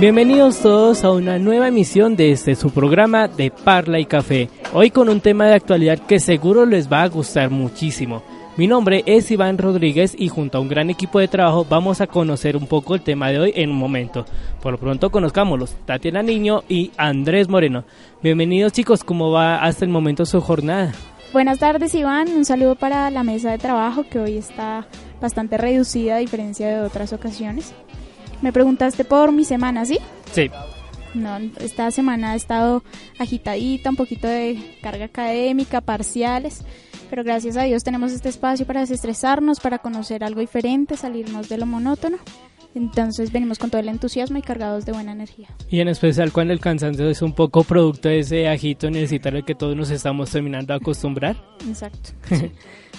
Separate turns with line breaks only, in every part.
Bienvenidos todos a una nueva emisión de este su programa de Parla y Café. Hoy con un tema de actualidad que seguro les va a gustar muchísimo. Mi nombre es Iván Rodríguez y junto a un gran equipo de trabajo vamos a conocer un poco el tema de hoy en un momento. Por lo pronto conozcámoslos, Tatiana Niño y Andrés Moreno. Bienvenidos chicos, ¿cómo va hasta el momento su jornada?
Buenas tardes Iván, un saludo para la mesa de trabajo que hoy está bastante reducida a diferencia de otras ocasiones. Me preguntaste por mi semana, ¿sí?
Sí.
No, esta semana ha estado agitadita, un poquito de carga académica, parciales, pero gracias a Dios tenemos este espacio para desestresarnos, para conocer algo diferente, salirnos de lo monótono. Entonces venimos con todo el entusiasmo y cargados de buena energía.
Y en especial cuando el cansancio es un poco producto de ese agito necesitario que todos nos estamos terminando a acostumbrar.
Exacto.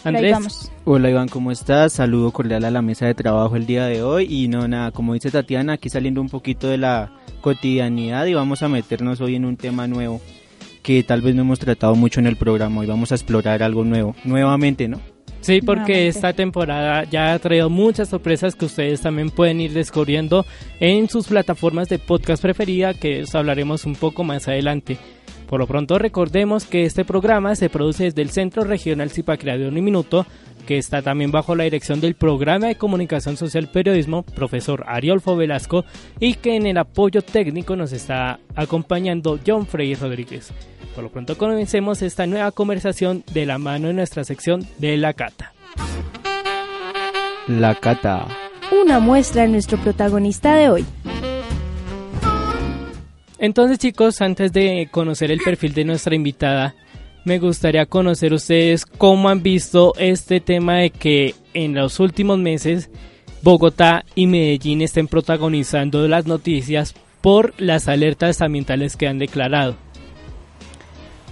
Andrés.
Hola Iván, ¿cómo estás? Saludo cordial a la mesa de trabajo el día de hoy y no nada, como dice Tatiana, aquí saliendo un poquito de la cotidianidad y vamos a meternos hoy en un tema nuevo que tal vez no hemos tratado mucho en el programa y vamos a explorar algo nuevo, nuevamente, ¿no?
Sí, porque esta temporada ya ha traído muchas sorpresas que ustedes también pueden ir descubriendo en sus plataformas de podcast preferida, que os hablaremos un poco más adelante. Por lo pronto recordemos que este programa se produce desde el Centro Regional Zipaquirá de Un Minuto, que está también bajo la dirección del Programa de Comunicación Social Periodismo, profesor Ariolfo Velasco, y que en el apoyo técnico nos está acompañando John Frey Rodríguez. Por lo pronto comencemos esta nueva conversación de la mano en nuestra sección de La Cata.
La Cata.
Una muestra de nuestro protagonista de hoy.
Entonces chicos, antes de conocer el perfil de nuestra invitada, me gustaría conocer ustedes cómo han visto este tema de que en los últimos meses Bogotá y Medellín estén protagonizando las noticias por las alertas ambientales que han declarado.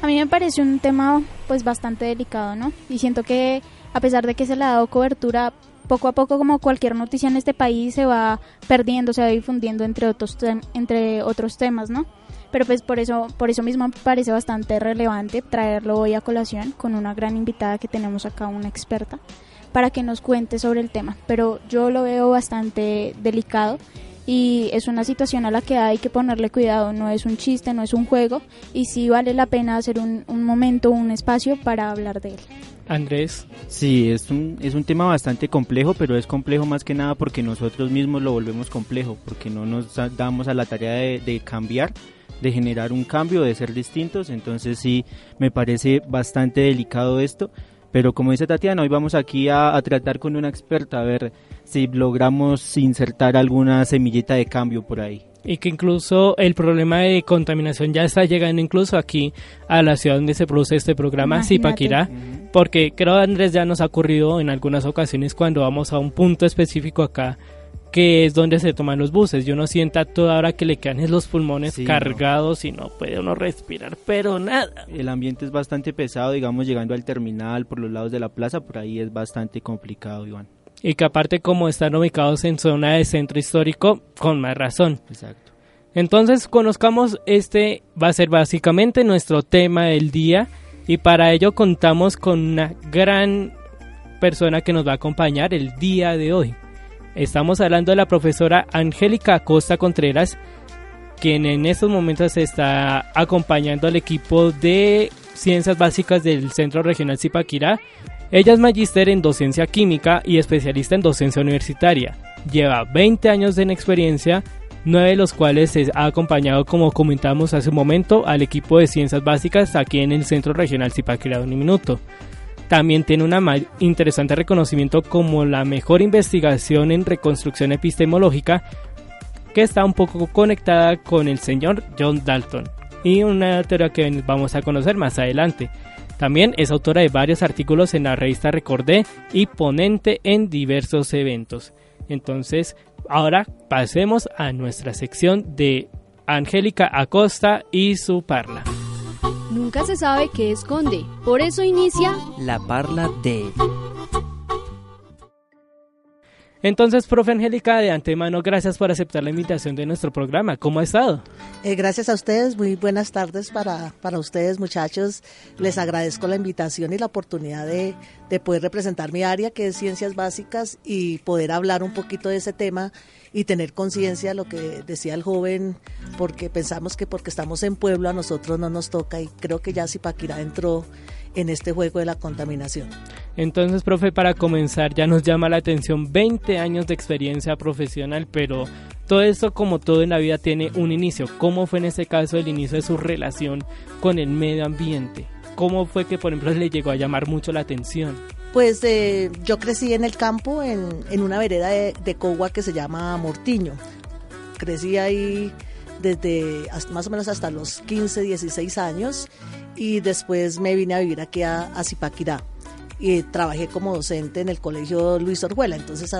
A mí me parece un tema pues bastante delicado, ¿no? Y siento que a pesar de que se le ha dado cobertura, poco a poco como cualquier noticia en este país se va perdiendo, se va difundiendo entre otros entre otros temas, ¿no? Pero pues por eso por eso mismo me parece bastante relevante traerlo hoy a colación con una gran invitada que tenemos acá, una experta, para que nos cuente sobre el tema. Pero yo lo veo bastante delicado y es una situación a la que hay que ponerle cuidado, no es un chiste, no es un juego y sí vale la pena hacer un, un momento, un espacio para hablar de él.
Andrés.
Sí, es un, es un tema bastante complejo, pero es complejo más que nada porque nosotros mismos lo volvemos complejo, porque no nos damos a la tarea de, de cambiar, de generar un cambio, de ser distintos, entonces sí, me parece bastante delicado esto. Pero como dice Tatiana, hoy vamos aquí a, a, tratar con una experta a ver si logramos insertar alguna semillita de cambio por ahí.
Y que incluso el problema de contaminación ya está llegando incluso aquí a la ciudad donde se produce este programa, Zipaquirá, porque creo Andrés ya nos ha ocurrido en algunas ocasiones cuando vamos a un punto específico acá que es donde se toman los buses. Y uno sienta toda hora que le quedan los pulmones sí, cargados no. y no puede uno respirar, pero nada.
El ambiente es bastante pesado, digamos, llegando al terminal por los lados de la plaza, por ahí es bastante complicado, Iván.
Y que aparte como están ubicados en zona de centro histórico, con más razón.
Exacto.
Entonces conozcamos este, va a ser básicamente nuestro tema del día y para ello contamos con una gran persona que nos va a acompañar el día de hoy. Estamos hablando de la profesora Angélica Acosta Contreras, quien en estos momentos está acompañando al equipo de Ciencias Básicas del Centro Regional Zipaquirá. Ella es magíster en docencia química y especialista en docencia universitaria. Lleva 20 años de experiencia, nueve de los cuales se ha acompañado, como comentamos hace un momento, al equipo de Ciencias Básicas aquí en el Centro Regional Zipaquirá un minuto. También tiene un interesante reconocimiento como la mejor investigación en reconstrucción epistemológica que está un poco conectada con el señor John Dalton y una teoría que vamos a conocer más adelante. También es autora de varios artículos en la revista Recordé y ponente en diversos eventos. Entonces, ahora pasemos a nuestra sección de Angélica Acosta y su parla.
Nunca se sabe qué esconde, por eso inicia
La parla de...
Entonces, profe Angélica, de antemano, gracias por aceptar la invitación de nuestro programa. ¿Cómo ha estado?
Eh, gracias a ustedes, muy buenas tardes para, para ustedes muchachos. Les agradezco la invitación y la oportunidad de, de poder representar mi área, que es ciencias básicas, y poder hablar un poquito de ese tema y tener conciencia de lo que decía el joven, porque pensamos que porque estamos en pueblo a nosotros no nos toca y creo que ya Zipaquirá entró en este juego de la contaminación.
Entonces, profe, para comenzar, ya nos llama la atención 20 años de experiencia profesional, pero todo esto, como todo en la vida, tiene un inicio. ¿Cómo fue en este caso el inicio de su relación con el medio ambiente? ¿Cómo fue que, por ejemplo, le llegó a llamar mucho la atención?
Pues eh, yo crecí en el campo, en, en una vereda de, de, Cogua que se llama Mortiño. Crecí ahí desde más o menos hasta los 15, 16 años y después me vine a vivir aquí a, a Zipaquirá y trabajé como docente en el colegio Luis Orjuela. Entonces,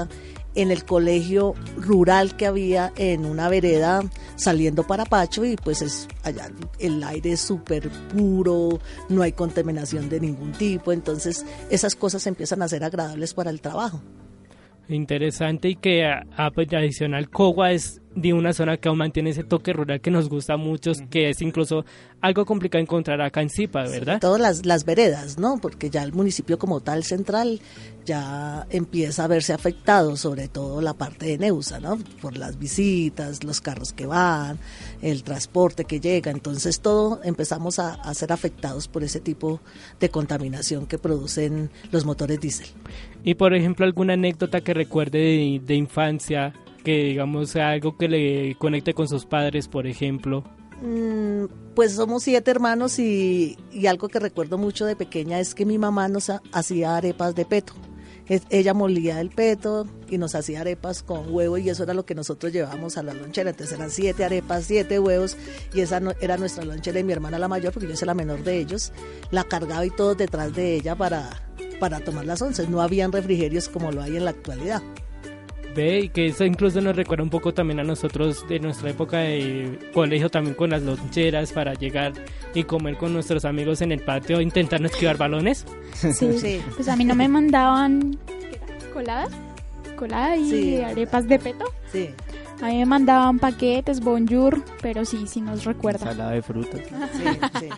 en el colegio rural que había en una vereda saliendo para Pacho y pues es allá el aire es súper puro, no hay contaminación de ningún tipo, entonces esas cosas empiezan a ser agradables para el trabajo.
Interesante y que pues, adicional Cogua es de una zona que aún mantiene ese toque rural que nos gusta mucho, que es incluso algo complicado encontrar acá en Zipa, ¿verdad?
Sí, todas las, las veredas, ¿no? Porque ya el municipio como tal central ya empieza a verse afectado, sobre todo la parte de Neusa, ¿no? Por las visitas, los carros que van, el transporte que llega, entonces todo empezamos a, a ser afectados por ese tipo de contaminación que producen los motores diésel.
Y por ejemplo, alguna anécdota que recuerde de, de infancia, que digamos algo que le conecte con sus padres, por ejemplo.
Mm, pues somos siete hermanos y, y, algo que recuerdo mucho de pequeña es que mi mamá nos hacía arepas de peto. Ella molía el peto y nos hacía arepas con huevo y eso era lo que nosotros llevábamos a la lonchera. Entonces eran siete arepas, siete huevos y esa no, era nuestra lonchera y mi hermana la mayor, porque yo soy la menor de ellos, la cargaba y todos detrás de ella para, para tomar las once. No habían refrigerios como lo hay en la actualidad.
Ve, y que eso incluso nos recuerda un poco también a nosotros de nuestra época de colegio, también con las loncheras para llegar y comer con nuestros amigos en el patio, intentando esquivar balones.
Sí, sí. pues a mí no me mandaban coladas, coladas y sí. arepas de peto.
Sí.
A mí me mandaban paquetes, bonjour, pero sí, sí nos recuerda.
Ensalada de frutas.
Sí, sí.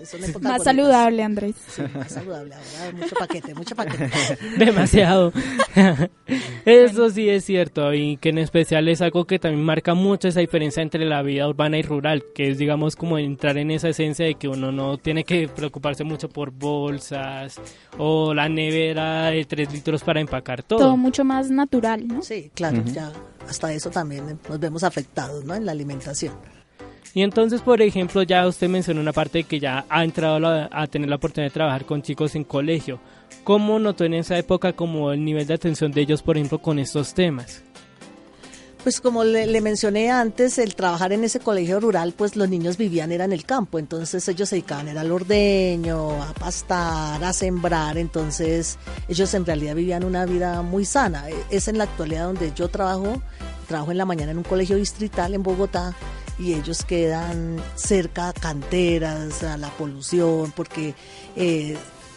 Más bonitas. saludable, Andrés.
Sí, más saludable, ahora mucho paquete, mucho paquete.
Demasiado. Eso sí es cierto y que en especial es algo que también marca mucho esa diferencia entre la vida urbana y rural, que es digamos como entrar en esa esencia de que uno no tiene que preocuparse mucho por bolsas o la nevera de 3 litros para empacar todo.
Todo mucho más natural, ¿no?
Sí, claro, uh -huh. ya hasta eso también nos vemos afectados, ¿no? En la alimentación.
Y entonces, por ejemplo, ya usted mencionó una parte de que ya ha entrado a, a, tener la oportunidad de trabajar con chicos en colegio. ¿Cómo notó en esa época como el nivel de atención de ellos, por ejemplo, con estos temas?
Pues como le, le, mencioné antes, el trabajar en ese colegio rural, pues los niños vivían era en el campo, entonces ellos se dedicaban era al ordeño, a pastar, a sembrar, entonces ellos en realidad vivían una vida muy sana. Es en la actualidad donde yo trabajo, trabajo en la mañana en un colegio distrital en Bogotá y ellos quedan cerca a canteras, a la polución, porque eh,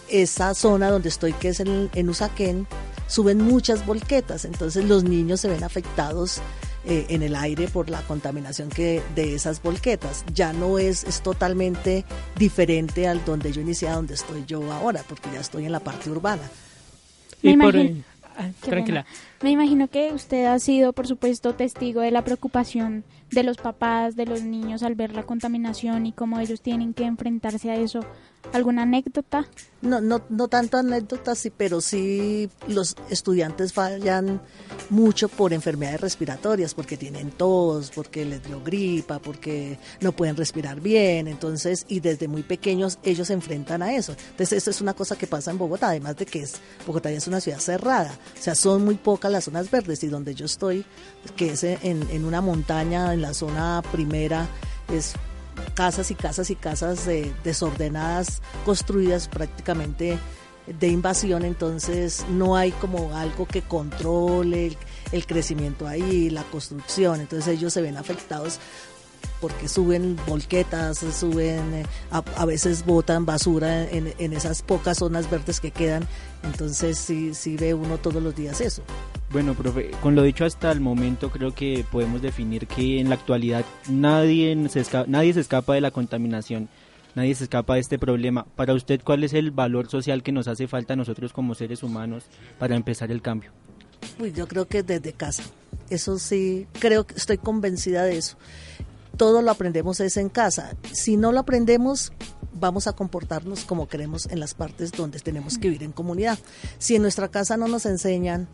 esa zona donde estoy, que es en, en Usaquén, suben muchas volquetas, entonces los niños se ven afectados eh, en el aire por la contaminación que de esas volquetas. Ya no es, es totalmente diferente al donde yo inicié, a donde estoy yo ahora, porque ya estoy en la parte urbana.
Y por, ah, tranquila.
Me imagino que usted ha sido, por supuesto, testigo de la preocupación de los papás, de los niños al ver la contaminación y cómo ellos tienen que enfrentarse a eso. ¿Alguna anécdota?
No, no, no tanto anécdotas, sí, pero sí los estudiantes fallan mucho por enfermedades respiratorias, porque tienen tos, porque les dio gripa, porque no pueden respirar bien, entonces, y desde muy pequeños ellos se enfrentan a eso. Entonces, eso es una cosa que pasa en Bogotá, además de que es, Bogotá ya es una ciudad cerrada, o sea, son muy pocas las zonas verdes y donde yo estoy, que es en, en una montaña, en la zona primera, es casas y casas y casas de, desordenadas, construidas prácticamente de invasión, entonces no hay como algo que controle el, crecimiento ahí, la construcción, entonces ellos se ven afectados porque suben volquetas, suben, eh, a, veces botan basura en, en, esas pocas zonas verdes que quedan, entonces sí, sí ve uno todos los días eso.
Bueno, profe, con lo dicho hasta el momento creo que podemos definir que en la actualidad nadie se escapa, nadie se escapa de la contaminación, nadie se escapa de este problema. Para usted, ¿cuál es el valor social que nos hace falta a nosotros como seres humanos para empezar el cambio?
Pues yo creo que desde casa. Eso sí, creo que estoy convencida de eso todo lo aprendemos es en casa. Si no lo aprendemos, vamos a comportarnos como queremos en las partes donde tenemos que vivir en comunidad. Si en nuestra casa no nos enseñan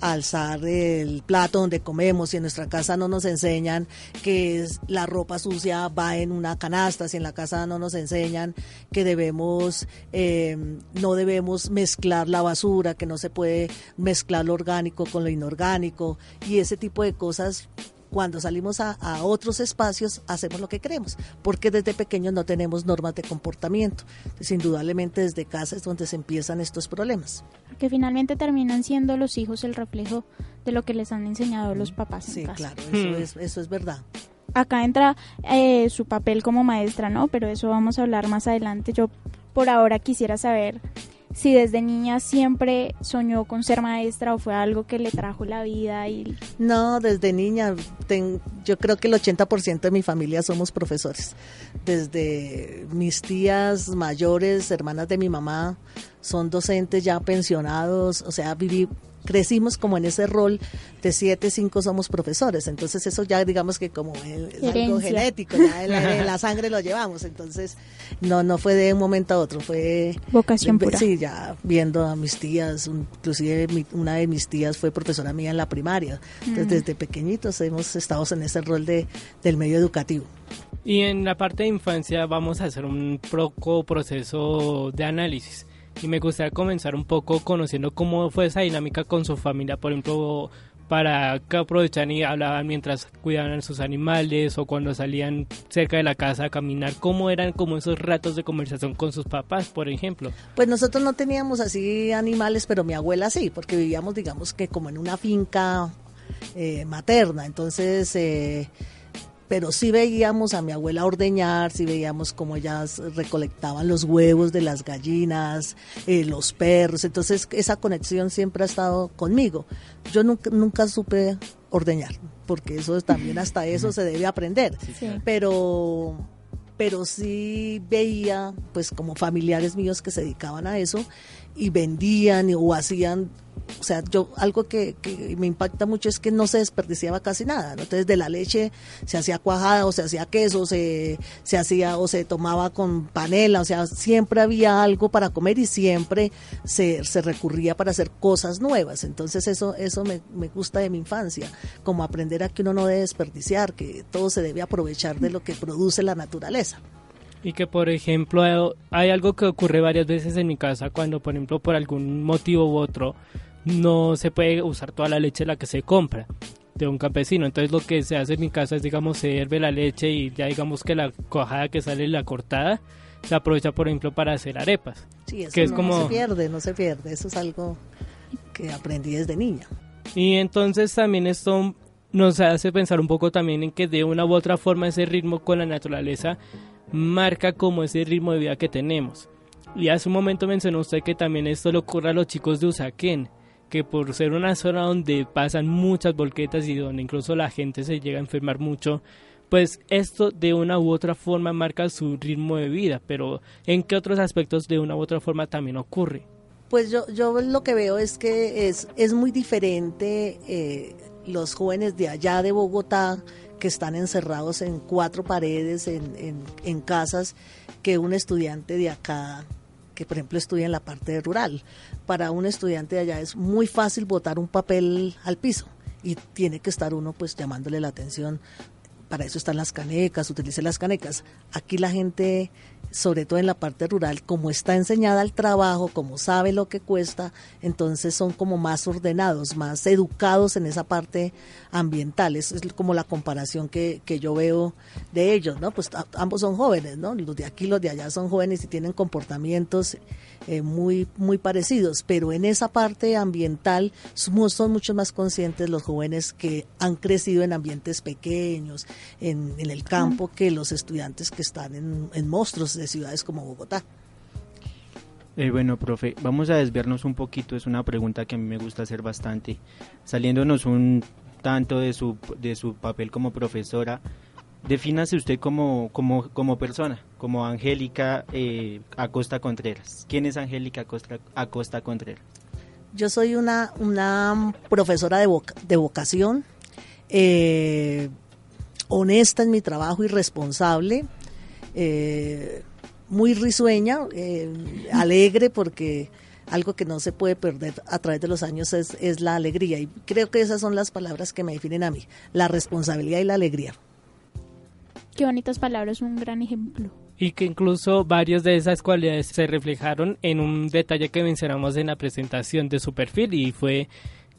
a alzar el plato donde comemos, si en nuestra casa no nos enseñan que la ropa sucia va en una canasta, si en la casa no nos enseñan que debemos, em, no debemos mezclar la basura, que no se puede mezclar lo orgánico con lo inorgánico y ese tipo de cosas, cuando salimos a, otros espacios hacemos lo que queremos, porque desde pequeños no tenemos normas de comportamiento. Entonces, indudablemente desde casa es donde se empiezan estos problemas.
Que finalmente terminan siendo los hijos el reflejo de lo que les han enseñado los papás.
Sí,
en
claro, eso, hmm. es, eso es verdad
acá entra eh, su papel como maestra, ¿no? Pero eso vamos a hablar más adelante. Yo por ahora quisiera saber si desde niña siempre soñó con ser maestra o fue algo que le trajo la vida y
no desde niña yo creo que el 80% de mi familia somos profesores. Desde mis tías mayores hermanas de mi mamá son docentes ya pensionados o sea viví crecimos como en ese rol de siete, cinco somos profesores, entonces eso ya digamos que como es algo genético, ya en la, sangre lo llevamos, entonces no no fue de un momento a otro, fue
vocación pura.
Sí, ya viendo a mis tías, inclusive una de mis tías fue profesora mía en la primaria, entonces mm. desde pequeñitos hemos estado en ese rol de del medio educativo.
Y en la parte de infancia vamos a hacer un poco proceso de análisis y me gustaría comenzar un poco conociendo cómo fue esa dinámica con su familia, por ejemplo, para que aprovechaban y hablaban mientras cuidaban a sus animales o cuando salían cerca de la casa a caminar, cómo eran como esos ratos de conversación con sus papás, por ejemplo.
Pues nosotros no teníamos así animales, pero mi abuela sí, porque vivíamos digamos que como en una finca eh, materna, entonces... Eh, pero sí veíamos a mi abuela ordeñar, sí veíamos cómo ellas recolectaban los huevos de las gallinas, eh, los perros, entonces esa conexión siempre ha estado conmigo. Yo nunca, nunca supe ordeñar, porque eso también hasta eso se debe aprender, pero pero sí veía pues como familiares míos que se dedicaban a eso y vendían o hacían o sea, yo algo que, me impacta mucho es que no se desperdiciaba casi nada, Entonces de la leche se hacía cuajada o se hacía queso, se, se hacía o se tomaba con panela, o sea, siempre había algo para comer y siempre se, se recurría para hacer cosas nuevas. Entonces eso, eso me, me gusta de mi infancia, como aprender a que uno no debe desperdiciar, que todo se debe aprovechar de lo que produce la naturaleza.
Y que, por ejemplo, hay algo que ocurre varias veces en mi casa cuando, por ejemplo, por algún motivo u otro, no se puede usar toda la leche la que se compra de un campesino. Entonces lo que se hace en mi casa es, digamos, se hierve la leche y ya digamos que la cuajada que sale, la cortada, se aprovecha, por ejemplo, para hacer arepas.
Sí, eso que no, es como... se pierde, no se pierde. Eso es algo que aprendí desde niña.
Y entonces también esto nos hace pensar un poco también en que de una u otra forma ese ritmo con la naturaleza marca como ese ritmo de vida que tenemos. Y hace un momento mencionó usted que también esto le ocurre a los chicos de Usaquén que por ser una zona donde pasan muchas volquetas y donde incluso la gente se llega a enfermar mucho, pues esto de una u otra forma marca su ritmo de vida, pero ¿en qué otros aspectos de una u otra forma también ocurre?
Pues yo, yo lo que veo es que es, es muy diferente eh, los jóvenes de allá de Bogotá que están encerrados en cuatro paredes, en, en, en casas, que un estudiante de acá que por ejemplo estudia en la parte rural. Para un estudiante de allá es muy fácil botar un papel al piso y tiene que estar uno pues llamándole la atención. Para eso están las canecas, utilice las canecas. Aquí la gente sobre todo en la parte rural, como está enseñada al trabajo, como sabe lo que cuesta, entonces son como más ordenados, más educados en esa parte ambiental. Eso es como la comparación que, que yo veo de ellos, ¿no? Pues ambos son jóvenes, ¿no? Los de aquí, los de allá son jóvenes y tienen comportamientos eh, muy, muy parecidos, pero en esa parte ambiental somos, son mucho más conscientes los jóvenes que han crecido en ambientes pequeños, en, en el campo, que los estudiantes que están en, en monstruos de ciudades como Bogotá.
Eh, bueno, profe, vamos a desviarnos un poquito, es una pregunta que a mí me gusta hacer bastante. Saliéndonos un tanto de su, de su papel como profesora, Defínase usted como, como, como persona, como Angélica eh, Acosta Contreras. ¿Quién es Angélica Acosta, Acosta Contreras?
Yo soy una, una profesora de, de vocación, eh, honesta en mi trabajo y responsable, eh, muy risueña, alegre porque algo que no se puede perder a través de los años es, es la alegría. Y creo que esas son las palabras que me definen a mí, la responsabilidad y la alegría.
Qué bonitas palabras, un gran ejemplo.
Y que incluso varias de esas cualidades se reflejaron en un detalle que mencionamos en la presentación de su perfil y fue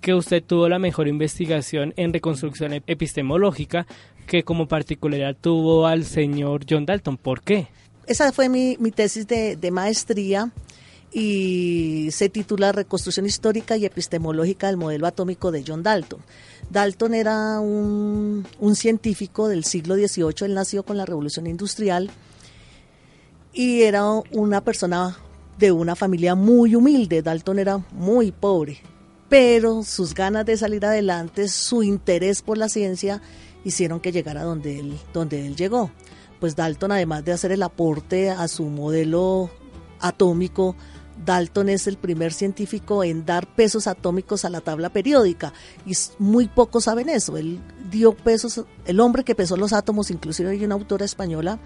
que usted tuvo la mejor investigación en reconstrucción epistemológica que como particularidad tuvo al señor John Dalton. ¿Por qué?
Esa fue mi, mi tesis de, de maestría y se titula Reconstrucción histórica y epistemológica del modelo atómico de John Dalton. Dalton era un, científico del siglo XVIII, él nació con la revolución industrial y era una persona de una familia muy humilde. Dalton era muy pobre, pero sus ganas de salir adelante, su interés por la ciencia, hicieron que llegara donde él, donde él llegó. Pues Dalton, además de hacer el aporte a su modelo atómico, Dalton es el primer científico en dar pesos atómicos a la tabla periódica y muy pocos saben eso. Él dio pesos, el hombre que pesó los átomos, inclusive hay una autora española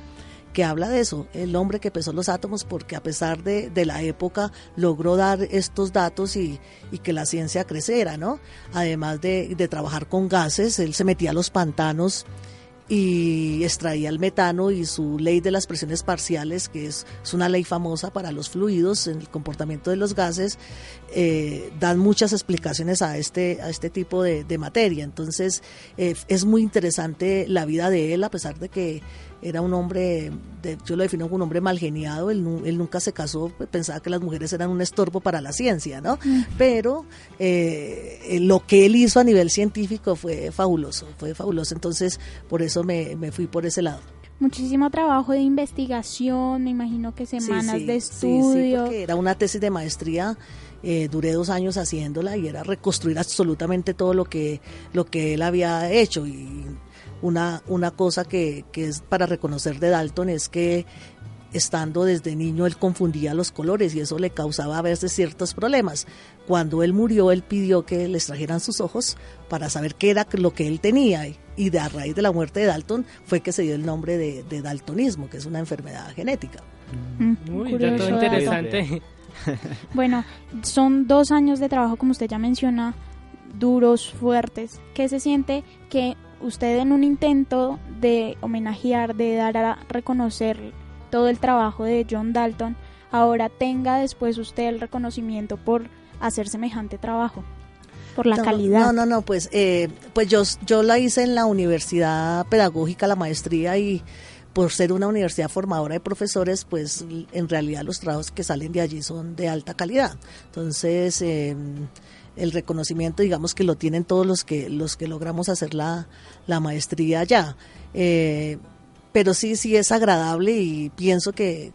que habla de eso, el hombre que pesó los átomos, porque a pesar de, la época logró dar estos datos y, que la ciencia creciera, ¿no? Además de, de trabajar con gases, él se metía a los pantanos y extraía el metano y su ley de las presiones parciales, que es, una ley famosa para los fluidos en el comportamiento de los gases, eh, dan muchas explicaciones a este, a este tipo de, materia. Entonces eh, es muy interesante la vida de él, a pesar de que era un hombre, yo lo defino como un hombre mal geniado, él, nunca se casó, pensaba que las mujeres eran un estorbo para la ciencia, ¿no? Mm. Pero eh, lo que él hizo a nivel científico fue fabuloso, fue fabuloso, entonces por eso me, fui por ese lado
muchísimo trabajo de investigación, me imagino que semanas de estudio.
Sí, porque era una tesis de maestría, eh, duré dos años haciéndola y era reconstruir absolutamente todo lo que, lo que él había hecho y una, una cosa que, que es para reconocer de Dalton es que estando desde niño él confundía los colores y eso le causaba a veces ciertos problemas. Cuando él murió, él pidió que le extrajeran sus ojos para saber qué era lo que él tenía y de a raíz de la muerte de Dalton fue que se dio el nombre de, daltonismo, que es una enfermedad genética.
Mm, Muy interesante.
bueno, son dos años de trabajo, como usted ya menciona, duros, fuertes. ¿Qué se siente que usted en un intento de homenajear, de dar a reconocer todo el trabajo de John Dalton, ahora tenga después usted el reconocimiento por hacer semejante trabajo? por la calidad.
No, no, no, pues, eh, pues yo, yo la hice en la Universidad Pedagógica, la maestría, y por ser una universidad formadora de profesores, pues en realidad los trabajos que salen de allí son de alta calidad. Entonces, eh, el reconocimiento, digamos que lo tienen todos los que los que logramos hacer la, la maestría allá. Eh, pero sí, sí es agradable y pienso que,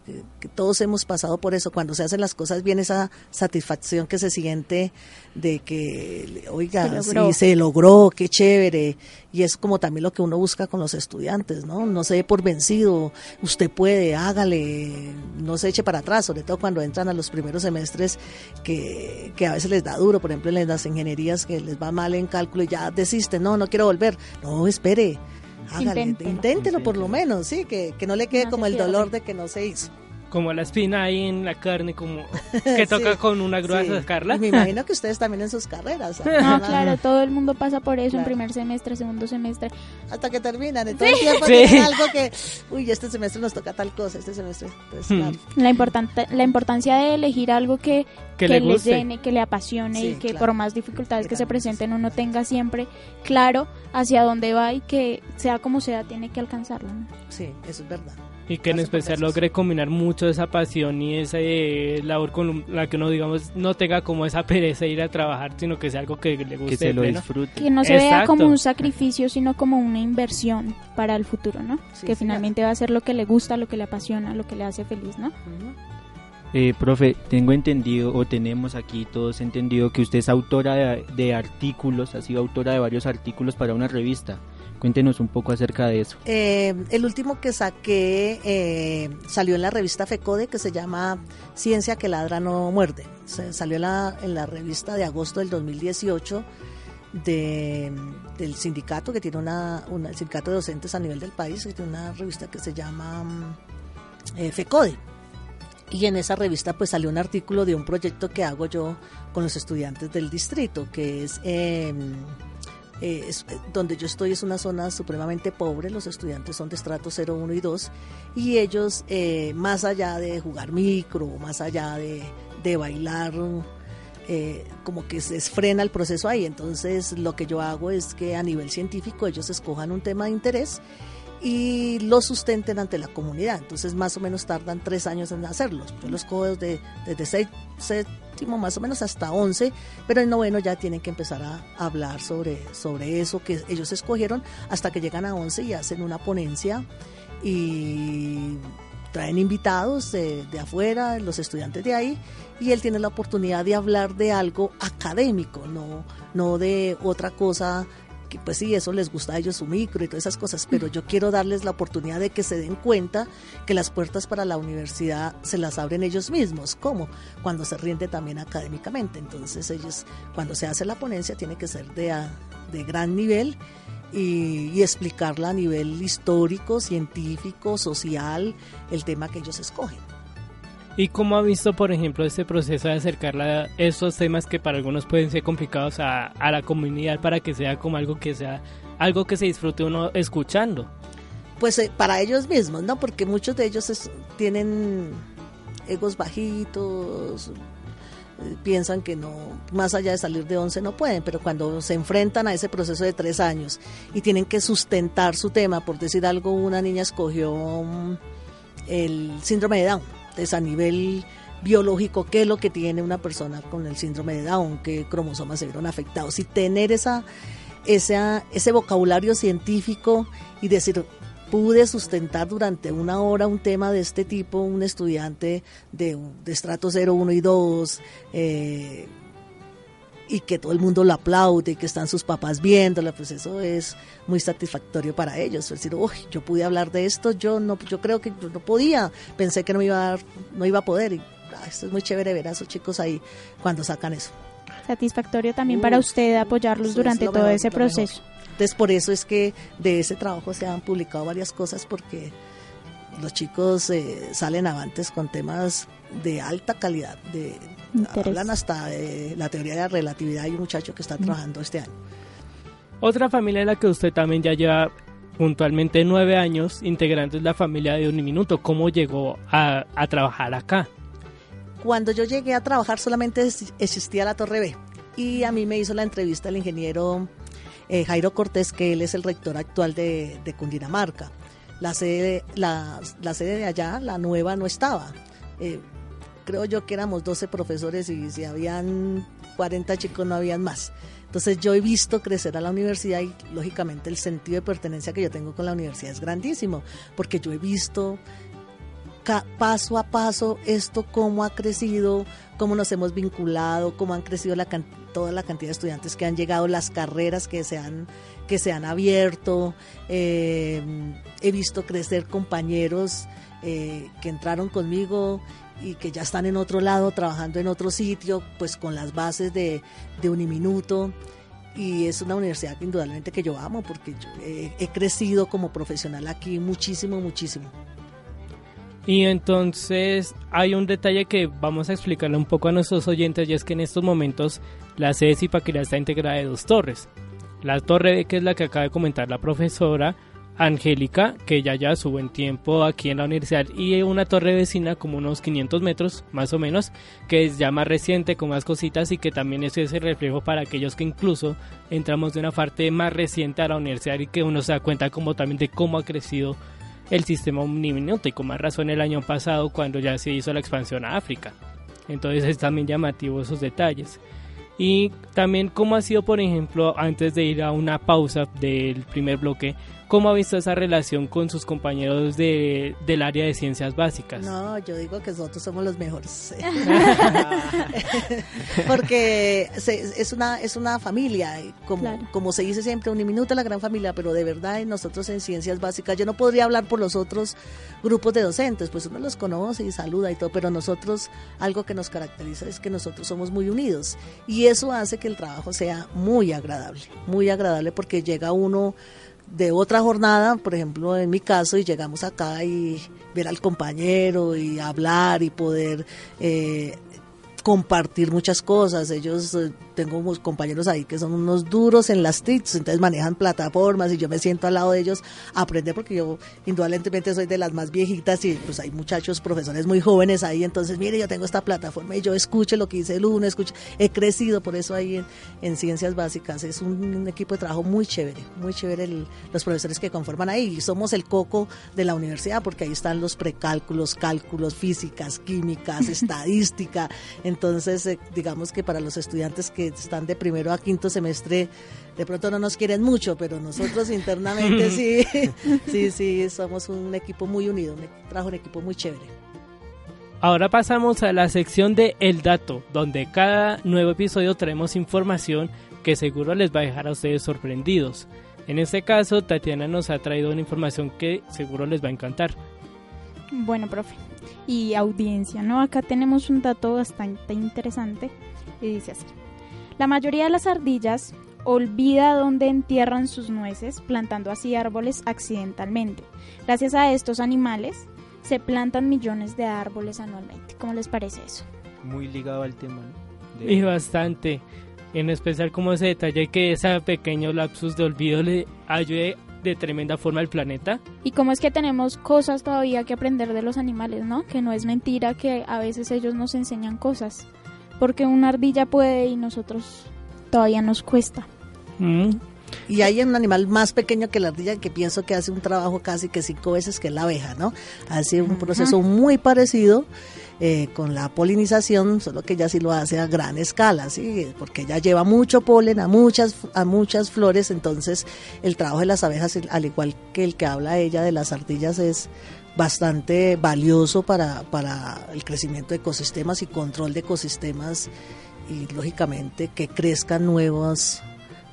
todos hemos pasado por eso. Cuando se hacen las cosas bien, esa satisfacción que se siente de que, oiga, se sí, se logró, qué chévere. Y es como también lo que uno busca con los estudiantes, ¿no? No se dé por vencido, usted puede, hágale, no se eche para atrás, sobre todo cuando entran a los primeros semestres que, que a veces les da duro, por ejemplo, en las ingenierías que les va mal en cálculo y ya desisten, no, no quiero volver. No, espere Hágale, inténtelo, por lo menos, sí, que, no le quede como el dolor de que no se hizo.
Como la espina ahí en la carne, como que toca
Sí,
con una grúa
sí.
sacarla.
Y Me imagino que ustedes también en sus carreras.
No, claro, todo el mundo pasa por eso en primer semestre, segundo semestre.
Hasta que terminan. En todo el tiempo
Sí.
tienen algo que, uy, este semestre nos toca tal cosa, este semestre. Entonces,
Hmm.
claro.
La, importante, la importancia de elegir algo que,
Que le
le llene, que le apasione
Sí,
y que
claro.
por más dificultades que se presenten uno tenga siempre claro hacia dónde va y que sea como sea tiene que alcanzarlo. ¿no?
Sí, eso es verdad.
Y que en especial logre combinar mucho esa pasión y esa eh, labor con la que uno, digamos, no tenga como esa pereza de ir a trabajar, sino que sea algo que le guste.
Que se lo
pleno.
disfrute.
Que no se vea
Exacto.
como un sacrificio, sino como una inversión para el futuro, ¿no?
Sí,
que
señora.
finalmente va a ser lo que le gusta, lo que le apasiona, lo que le hace feliz, ¿no?
Eh, profe, tengo entendido, o tenemos aquí todos entendido, que usted es autora de, de artículos, ha sido autora de varios artículos para una revista. Cuéntenos un poco acerca de eso.
Eh, el último que saqué eh, salió en la revista FECODE que se llama Ciencia que ladra no muerde. Salió en la, revista de agosto del 2018 de, del sindicato que tiene una, el sindicato de docentes a nivel del país que tiene una revista que se llama mm, eh, FECODE. Y en esa revista pues salió un artículo de un proyecto que hago yo con los estudiantes del distrito, que es... eh, eh, donde yo estoy es una zona supremamente pobre, los estudiantes son de estrato 0, 1 y 2 y ellos eh, más allá de jugar micro, más allá de, de bailar, eh, como que se frena el proceso ahí. Entonces lo que yo hago es que a nivel científico ellos escojan un tema de interés y lo sustenten ante la comunidad. Entonces más o menos tardan tres años en hacerlos. Yo los cojo desde, desde seis- séptimo más o menos hasta once, pero en noveno ya tienen que empezar a hablar sobre, sobre eso que ellos escogieron hasta que llegan a once y hacen una ponencia y traen invitados de, de afuera, los estudiantes de ahí, y él tiene la oportunidad de hablar de algo académico, no, no de otra cosa que pues sí, eso les gusta a ellos su micro y todas esas cosas, pero yo quiero darles la oportunidad de que se den cuenta que las puertas para la universidad se las abren ellos mismos, como cuando se rinde también académicamente. Entonces ellos, cuando se hace la ponencia, tiene que ser de, de gran nivel y explicarla a nivel histórico, científico, social, el tema que ellos escogen.
¿Y cómo ha visto, por ejemplo, este proceso de acercarla a estos temas que para algunos pueden ser complicados a, la comunidad para que sea como algo que sea algo que se disfrute uno escuchando?
pues eh, para ellos mismos, ¿no? Porque muchos de ellos tienen egos bajitos, eh, piensan que no, más allá de salir de 11 no pueden, pero cuando se enfrentan a ese proceso de tres años y tienen que sustentar su tema, por decir algo, una niña escogió el síndrome de Down, a nivel biológico, qué es lo que tiene una persona con el síndrome de Down, qué cromosomas se vieron afectados. Y tener esa, esa, ese vocabulario científico y decir, pude sustentar durante una hora un tema de este tipo, un estudiante de, de estrato 0, 1 y 2, eh, y que todo el mundo lo aplaude y que están sus papás viéndola, pues eso es muy satisfactorio para ellos. Es decir, uy, yo pude hablar de esto, yo no, yo creo que yo no podía, pensé que no iba a, dar- no iba a poder. Y, ah, esto es muy chévere ver a esos chicos ahí cuando sacan eso.
Satisfactorio también para usted apoyarlos
es
durante todo
mejor,
ese proceso.
Entonces por eso es que de ese trabajo se han publicado varias cosas porque los chicos eh, salen avantes con temas de alta calidad, de
Interés.
hablan hasta de la teoría de la relatividad. Hay un muchacho que está trabajando este año.
Otra familia en la que usted también ya lleva puntualmente nueve años integrando es la familia de Uniminuto. ¿Cómo llegó a, a trabajar acá?
Cuando yo llegué a trabajar solamente existía la Torre B y a mí me hizo la entrevista el ingeniero eh, Jairo Cortés, que él es el rector actual de, de Cundinamarca. La sede, la, la sede de allá, la nueva, no estaba. Eh, creo yo que éramos 12 profesores y si habían 40 chicos no habían más. Entonces yo he visto crecer a la universidad y lógicamente el sentido de pertenencia que yo tengo con la universidad es grandísimo, porque yo he visto paso a paso esto cómo ha crecido, cómo nos hemos vinculado, cómo han crecido toda la cantidad de estudiantes que han llegado, las carreras que se han, que se han abierto. eh, he visto crecer compañeros eh, que entraron conmigo y que ya están en otro lado, trabajando en otro sitio, pues con las bases de, de Uniminuto. Y es una universidad que indudablemente que yo amo porque yo he- he crecido como profesional aquí muchísimo, muchísimo.
Y entonces hay un detalle que vamos a explicarle un poco a nuestros oyentes y es que en estos momentos la sede de está integrada de dos torres. La torre que es la que acaba de comentar la profesora Angélica, que ya ya su buen tiempo aquí en la universidad, y una torre vecina como unos 500 metros más o menos, que es ya más reciente con más cositas y que también es ese reflejo para aquellos que incluso entramos de una parte más reciente a la universidad y que uno se da cuenta como también de cómo ha crecido el sistema con más razón el año pasado cuando ya se hizo la expansión a África. Entonces es también llamativo esos detalles. Y también cómo ha sido, por ejemplo, antes de ir a una pausa del primer bloque, ¿Cómo ha visto esa relación con sus compañeros de, del área de ciencias básicas?
No, yo digo que nosotros somos los mejores. Porque es, una, es una familia, como, como se dice siempre, un minuto la gran familia, pero de verdad nosotros en ciencias básicas, yo no podría hablar por los otros grupos de docentes, pues uno los conoce y saluda y todo, pero nosotros algo que nos caracteriza es que nosotros somos muy unidos y eso hace que el trabajo sea muy agradable, muy agradable porque llega uno de otra jornada, por ejemplo, en mi caso, y llegamos acá y ver al compañero y hablar y poder eh, compartir muchas cosas. Ellos eh, tengo compañeros ahí que son unos duros en las TICs, entonces manejan plataformas y yo me siento al lado de ellos a aprender porque yo indudablemente soy de las más viejitas y pues hay muchachos, profesores muy jóvenes ahí, entonces mire, yo tengo esta plataforma y yo escucho lo que dice el uno, escucho, he crecido por eso ahí en, ciencias básicas, es un, equipo de trabajo muy chévere, muy chévere los profesores que conforman ahí. Y somos el coco de la universidad porque ahí están los precálculos, cálculos, físicas, químicas, estadística, entonces eh, digamos que para los estudiantes que están de primero a quinto semestre de pronto no nos quieren mucho, pero nosotros internamente sí, sí, sí, somos un equipo muy unido, un, trabajo un equipo muy chévere.
Ahora pasamos a la sección de El Dato, donde cada nuevo episodio traemos información que seguro les va a dejar a ustedes sorprendidos. En este caso, Tatiana nos ha traído una información que seguro les va a encantar.
Bueno, profe, y audiencia, ¿no? Acá tenemos un dato bastante interesante y dice así. La mayoría de las ardillas olvida dónde entierran sus nueces, plantando así árboles accidentalmente. Gracias a estos animales se plantan millones de árboles anualmente. ¿Cómo les parece eso?
Muy ligado al tema,
¿no? Y bastante. En especial como ese detalle que ese pequeño lapsus de olvido le ayude de tremenda forma al planeta.
Y cómo es que tenemos cosas todavía que aprender de los animales, ¿no? Que no es mentira que a veces ellos nos enseñan cosas porque una ardilla puede y nosotros todavía nos cuesta.
Mm. Y hay un animal más pequeño que la ardilla que pienso que hace un trabajo casi que cinco veces que la abeja, ¿no? Hace un proceso muy parecido eh, con la polinización, solo que ella sí lo hace a gran escala, ¿sí? Porque ella lleva mucho polen a muchas, a muchas flores, entonces el trabajo de las abejas, al igual que el que habla ella de las ardillas, es bastante valioso para, para el crecimiento de ecosistemas y control de ecosistemas y lógicamente que crezcan nuevas,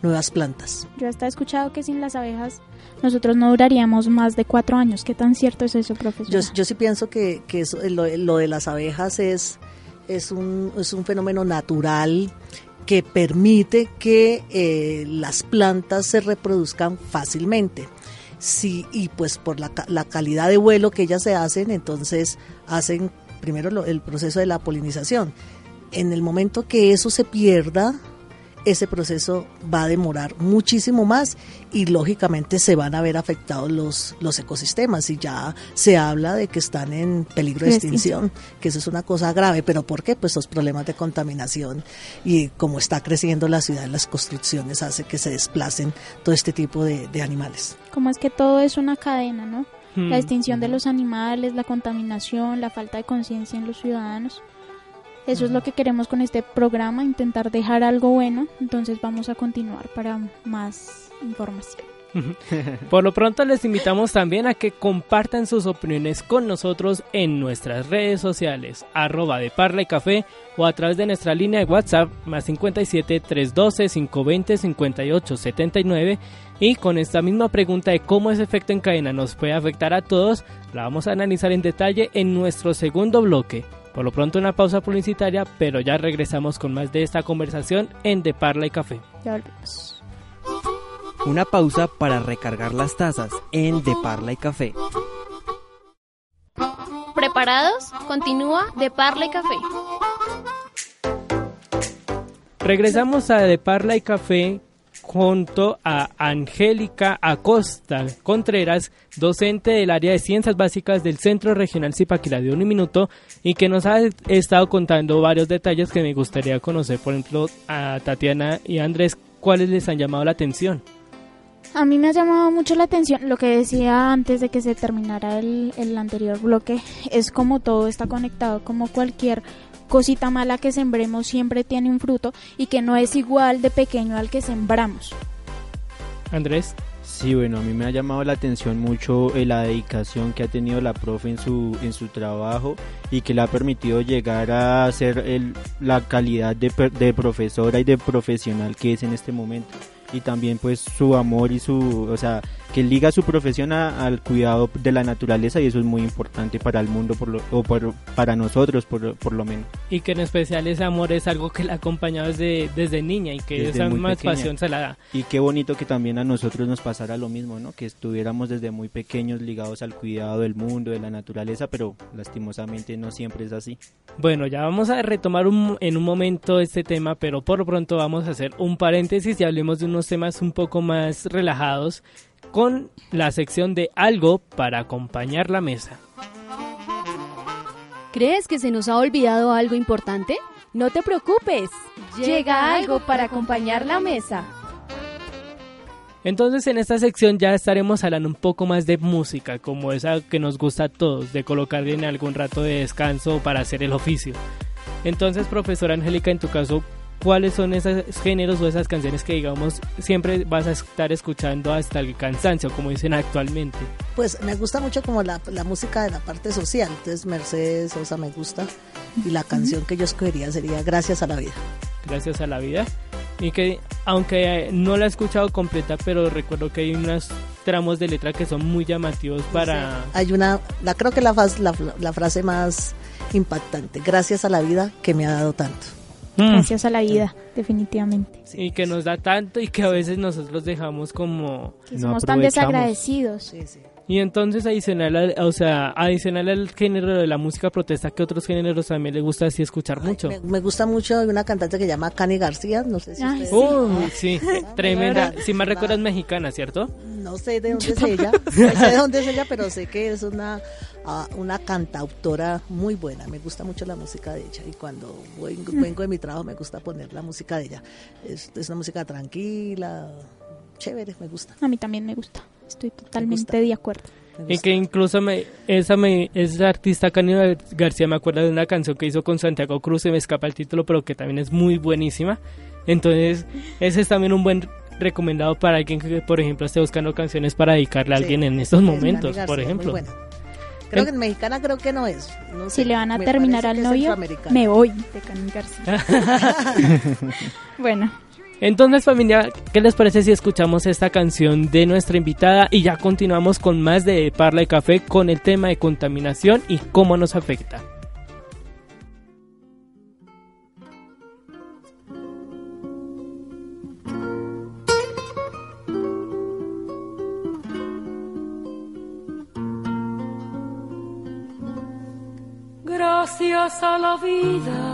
nuevas plantas.
Yo hasta he escuchado que sin las abejas nosotros no duraríamos más de cuatro años. ¿Qué tan cierto es eso, profesor?
Yo, yo sí pienso que, que eso, lo, lo, de las abejas es, es, un, es un fenómeno natural que permite que eh, las plantas se reproduzcan fácilmente sí, y pues por la, la calidad de vuelo que ellas se hacen, entonces hacen primero el proceso de la polinización. En el momento que eso se pierda, ese proceso va a demorar muchísimo más y lógicamente se van a ver afectados los, los ecosistemas y ya se habla de que están en peligro de extinción, que eso es una cosa grave, pero ¿por qué? Pues los problemas de contaminación y como está creciendo la ciudad, las construcciones hace que se desplacen todo este tipo de, animales.
Como es que todo es una cadena, ¿no? La hmm. extinción de los animales, la contaminación, la falta de conciencia en los ciudadanos. Eso es lo que queremos con este programa, intentar dejar algo bueno. Entonces vamos a continuar para más información.
Por lo pronto les invitamos también a que compartan sus opiniones con nosotros en nuestras redes sociales, arroba de Parla y Café o a través de nuestra línea de WhatsApp más 57 312 520 58 79 y con esta misma pregunta de cómo ese efecto en cadena nos puede afectar a todos, la vamos a analizar en detalle en nuestro segundo bloque. Por lo pronto una pausa publicitaria, pero ya regresamos con más de esta conversación en De Parla y Café.
Ya volvemos.
Una pausa para recargar las tazas en De Parla y Café
¿Preparados? Continúa de Parla y Café.
Regresamos a De Parla y Café junto a Angélica Acosta Contreras, docente del área de Ciencias Básicas del Centro Regional Zipaquirá de Un Minuto y que nos ha estado contando varios detalles que me gustaría conocer, por ejemplo, a Tatiana y Andrés, ¿cuáles les han llamado la atención?
A mí me ha llamado mucho la atención lo que decía antes de que se terminara el, el anterior bloque, es como todo está conectado, como cualquier cosita mala que sembremos siempre tiene un fruto y que no es igual de pequeño al que sembramos.
Andrés.
Sí, bueno, a mí me ha llamado la atención mucho eh, la dedicación que ha tenido la profe en su, en su trabajo y que le ha permitido llegar a ser el, la calidad de, de profesora y de profesional que es en este momento y también pues su amor y su, o sea, que liga su profesión al cuidado de la naturaleza y eso es muy importante para el mundo por lo, o para nosotros por, por, lo menos.
Y que en especial ese amor es algo que la ha acompañado desde, desde niña y que esa más pasión se la da.
Y qué bonito que también a nosotros nos pasara lo mismo, ¿no? Que estuviéramos desde muy pequeños ligados al cuidado del mundo, de la naturaleza, pero lastimosamente no siempre es así.
Bueno, ya vamos a retomar un, en un momento este tema, pero por lo pronto vamos a hacer un paréntesis y hablemos de unos temas un poco más relajados con la sección de algo para acompañar la mesa.
¿Crees que se nos ha olvidado algo importante? No te preocupes, llega algo para acompañar la mesa.
Entonces en esta sección ya estaremos hablando un poco más de música, como esa que nos gusta a todos, de colocar en algún rato de descanso para hacer el oficio. Entonces, profesora Angélica, en tu caso, cuáles son esos géneros o esas canciones que digamos siempre vas a estar escuchando hasta el cansancio, como dicen actualmente.
Pues me gusta mucho como la, la música de la parte social, entonces Mercedes Sosa me gusta y la canción que yo escogería sería Gracias a la vida.
Gracias a la vida. Y que aunque no la he escuchado completa, pero recuerdo que hay unos tramos de letra que son muy llamativos para...
hay una, la, creo que la, la, la frase más impactante, gracias a la vida que me ha dado tanto.
Mm. Gracias a la vida, definitivamente.
y que nos da tanto y que a veces nosotros dejamos como...
somos tan desagradecidos.
Y entonces adicional, o sea, adicional al género de la música protesta, ¿qué otros géneros también le gusta así escuchar mucho?
Me, gusta mucho una cantante que se llama Cani García, no sé si
sí. Uh, sí, tremenda, si me recuerdas mexicana, ¿cierto?
No sé de dónde es ella, no sé de dónde es ella, pero sé que es una una cantautora muy buena. Me gusta mucho la música de ella y cuando vengo, de mi trabajo me gusta poner la música de ella. Es, una música tranquila, chévere, me gusta.
A mí también me gusta. Estoy totalmente de acuerdo.
Y que incluso me, esa, me, esa artista Canina García me acuerda de una canción que hizo con Santiago Cruz, se me escapa el título, pero que también es muy buenísima. Entonces, ese es también un buen recomendado para alguien que, por ejemplo, esté buscando canciones para dedicarle a alguien en estos momentos, por ejemplo.
Creo que en mexicana creo que no es.
si le van a terminar al novio, me voy de bueno.
Entonces familia, ¿qué les parece si escuchamos esta canción de nuestra invitada y ya continuamos con más de Parla y Café con el tema de contaminación y cómo nos afecta?
gracias a la vida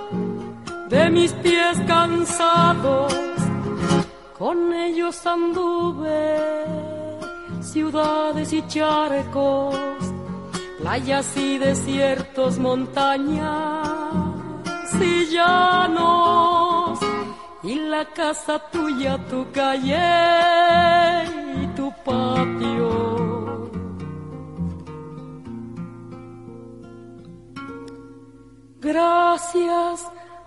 de mis pies cansados, con ellos anduve ciudades y charcos, playas y desiertos, montañas y llanos, y la casa tuya, tu calle y tu patio. Gracias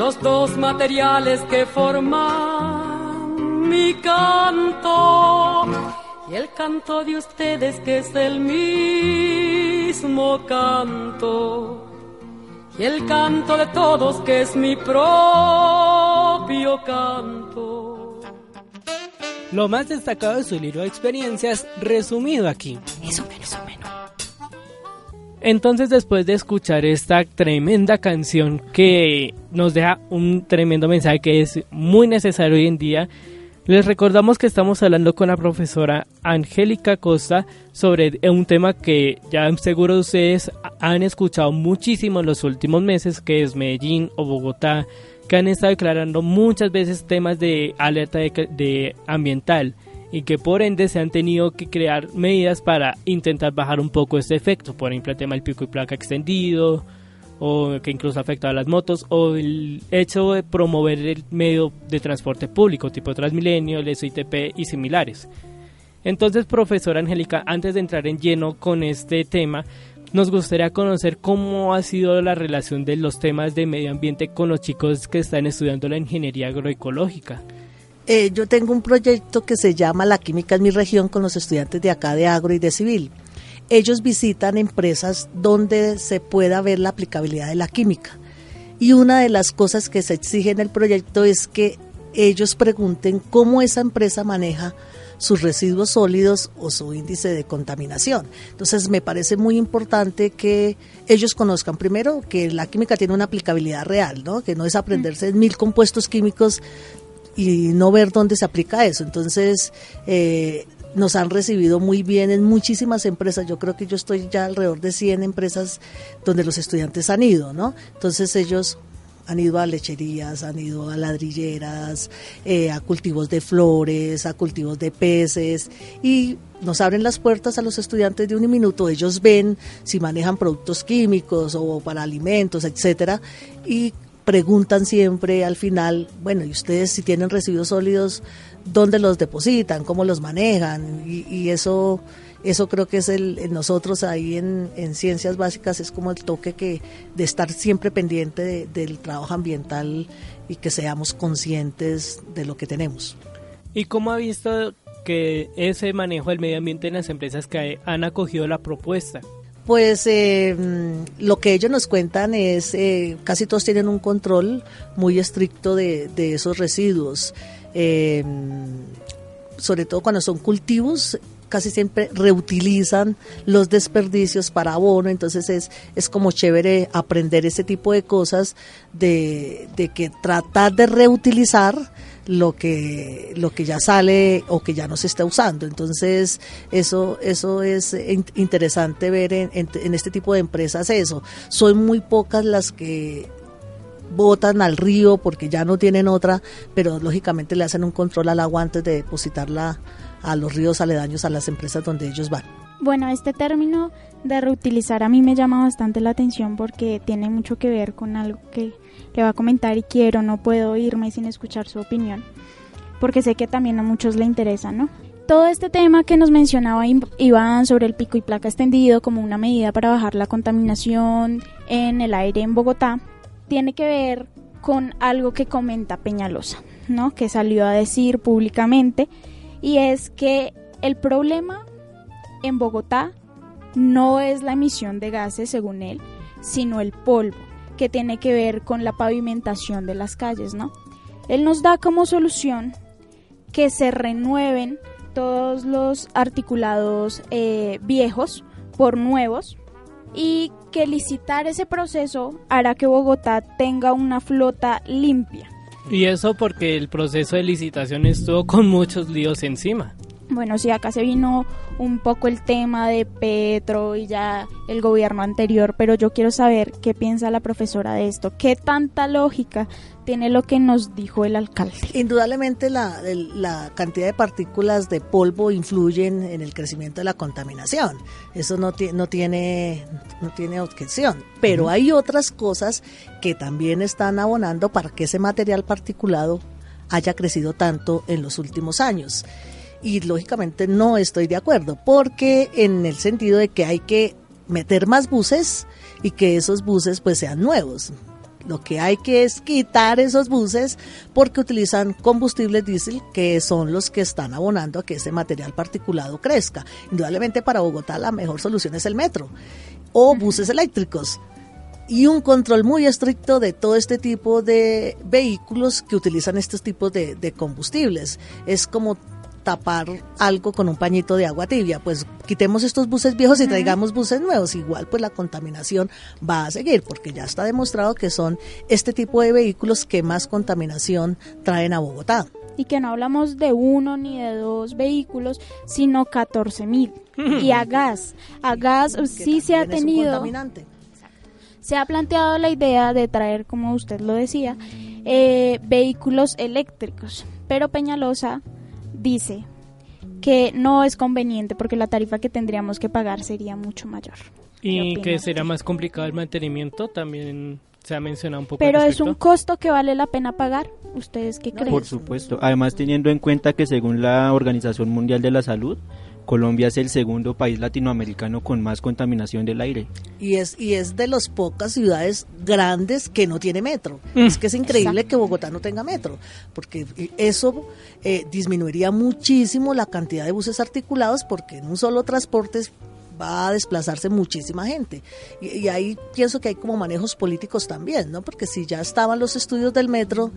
los dos materiales que forman mi canto y el canto de ustedes que es el mismo canto y el canto de todos que es mi propio canto.
Lo más destacado de su libro de experiencias resumido aquí.
Eso.
Entonces después de escuchar esta tremenda canción que nos deja un tremendo mensaje que es muy necesario hoy en día, les recordamos que estamos hablando con la profesora Angélica Costa sobre un tema que ya seguro ustedes han escuchado muchísimo en los últimos meses, que es Medellín o Bogotá, que han estado declarando muchas veces temas de alerta de, ambiental y que por ende se han tenido que crear medidas para intentar bajar un poco este efecto, por ejemplo el tema del pico y placa extendido, o que incluso afecta a las motos, o el hecho de promover el medio de transporte público, tipo Transmilenio, el SITP y similares. Entonces, profesora Angélica, antes de entrar en lleno con este tema, nos gustaría conocer cómo ha sido la relación de los temas de medio ambiente con los chicos que están estudiando la ingeniería agroecológica.
Eh, yo tengo un proyecto que se llama La Química en mi región con los estudiantes de acá de agro y de civil ellos visitan empresas donde se pueda ver la aplicabilidad de la química. Y una de las cosas que se exige en el proyecto es que ellos pregunten cómo esa empresa maneja sus residuos sólidos o su índice de contaminación. Entonces me parece muy importante que ellos conozcan primero que la química tiene una aplicabilidad real, ¿no? que no es aprenderse mil compuestos químicos y no ver dónde se aplica eso. Entonces, eh, nos han recibido muy bien en muchísimas empresas. Yo creo que yo estoy ya alrededor de 100 empresas donde los estudiantes han ido, ¿no? Entonces ellos han ido a lecherías, han ido a ladrilleras, eh, a cultivos de flores, a cultivos de peces y nos abren las puertas a los estudiantes de un minuto. Ellos ven si manejan productos químicos o para alimentos, etcétera, y preguntan siempre al final, bueno, ¿y ustedes si tienen residuos sólidos? dónde los depositan, cómo los manejan y, eso eso creo que es el nosotros ahí en, ciencias básicas es como el toque que de estar siempre pendiente del trabajo ambiental y que seamos conscientes de lo que tenemos.
¿Y cómo ha visto que ese manejo del medio ambiente en las empresas que han acogido la propuesta?
Pues eh, mm, lo que ellos nos cuentan es, eh, casi todos tienen un control muy estricto de, esos residuos. Eh, sobre todo cuando son cultivos, casi siempre reutilizan los desperdicios para abono, entonces es, es como chévere aprender ese tipo de cosas, de, de que tratar de reutilizar lo que lo que ya sale o que ya no se está usando entonces eso eso es in- interesante ver en, en- en este tipo de empresas eso son muy pocas las que botan al río porque ya no tienen otra, pero lógicamente le hacen un control al agua antes de depositarla a los ríos aledaños a las empresas donde ellos van.
Bueno, este término de reutilizar a mí me llama bastante la atención porque tiene mucho que ver con algo que le va a comentar y quiero, no puedo irme sin escuchar su opinión, porque sé que también a muchos le interesa, ¿no? Todo este tema que nos mencionaba Iván sobre el pico y placa extendido como una medida para bajar la contaminación en el aire en Bogotá, tiene que ver con algo que comenta Peñalosa, ¿no? Que salió a decir públicamente y es que el problema en Bogotá no es la emisión de gases, según él, sino el polvo, que tiene que ver con la pavimentación de las calles, ¿no? Él nos da como solución que se renueven todos los articulados eh, viejos por nuevos y que licitar ese proceso hará que Bogotá tenga una flota limpia.
Y eso porque el proceso de licitación estuvo con muchos líos encima.
Bueno, sí, acá se vino un poco el tema de Petro y ya el gobierno anterior, pero yo quiero saber qué piensa la profesora de esto, qué tanta lógica tiene lo que nos dijo el alcalde.
Indudablemente la, el- la cantidad de partículas de polvo influyen en el crecimiento de la contaminación. Eso no, no, tiene, no tiene objeción. Pero hay otras cosas que también están abonando para que ese material particulado haya crecido tanto en los últimos años. Y lógicamente no estoy de acuerdo, porque en el sentido de que hay que meter más buses y que esos buses pues sean nuevos. Lo que hay que es quitar esos buses porque utilizan combustibles diésel que son los que están abonando a que ese material particulado crezca. Indudablemente para Bogotá la mejor solución es el metro o buses eléctricos y un control muy estricto de todo este tipo de vehículos que utilizan estos tipos de, de combustibles. Es como tapar algo con un pañito de agua tibia, pues quitemos estos buses viejos y traigamos buses nuevos, igual pues la contaminación va a seguir, porque ya está demostrado que son este tipo de vehículos que más contaminación traen a Bogotá.
Y que no hablamos de uno ni de dos vehículos, sino 14 mil. Y a gas, a gas
que
sí se ha tenido,
contaminante.
se ha planteado la idea de traer, como usted lo decía, eh, vehículos eléctricos. Pero Peñalosa dice que no es conveniente porque la tarifa que tendríamos que pagar sería mucho mayor. ¿Qué
Y que será más complicado el mantenimiento, también se ha mencionado un poco.
Pero es un costo que vale la pena pagar. ¿Ustedes qué creen?
Por supuesto. Además, teniendo en cuenta que según la Organización Mundial de la Salud, Colombia es el segundo país latinoamericano con más contaminación del aire.
Y es, y es de las pocas ciudades grandes que no tiene metro.
Mm.
Es que es increíble que Bogotá no tenga metro, porque eso eh, disminuiría muchísimo la cantidad de buses articulados, porque en un solo transporte va a desplazarse muchísima gente. Y, y ahí pienso que hay como manejos políticos también, ¿no? Porque si ya estaban los estudios del metro,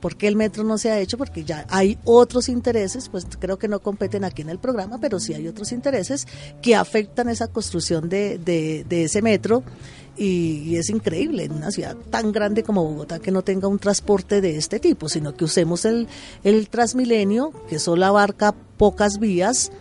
¿por qué el metro no se ha hecho? Porque ya hay otros intereses, pues creo que no competen aquí en el programa, pero sí hay otros intereses que afectan esa construcción de, de, de ese metro. Y, es increíble en una ciudad tan grande como Bogotá que no tenga un transporte de este tipo, sino que usemos el, el Transmilenio, que solo abarca pocas vías,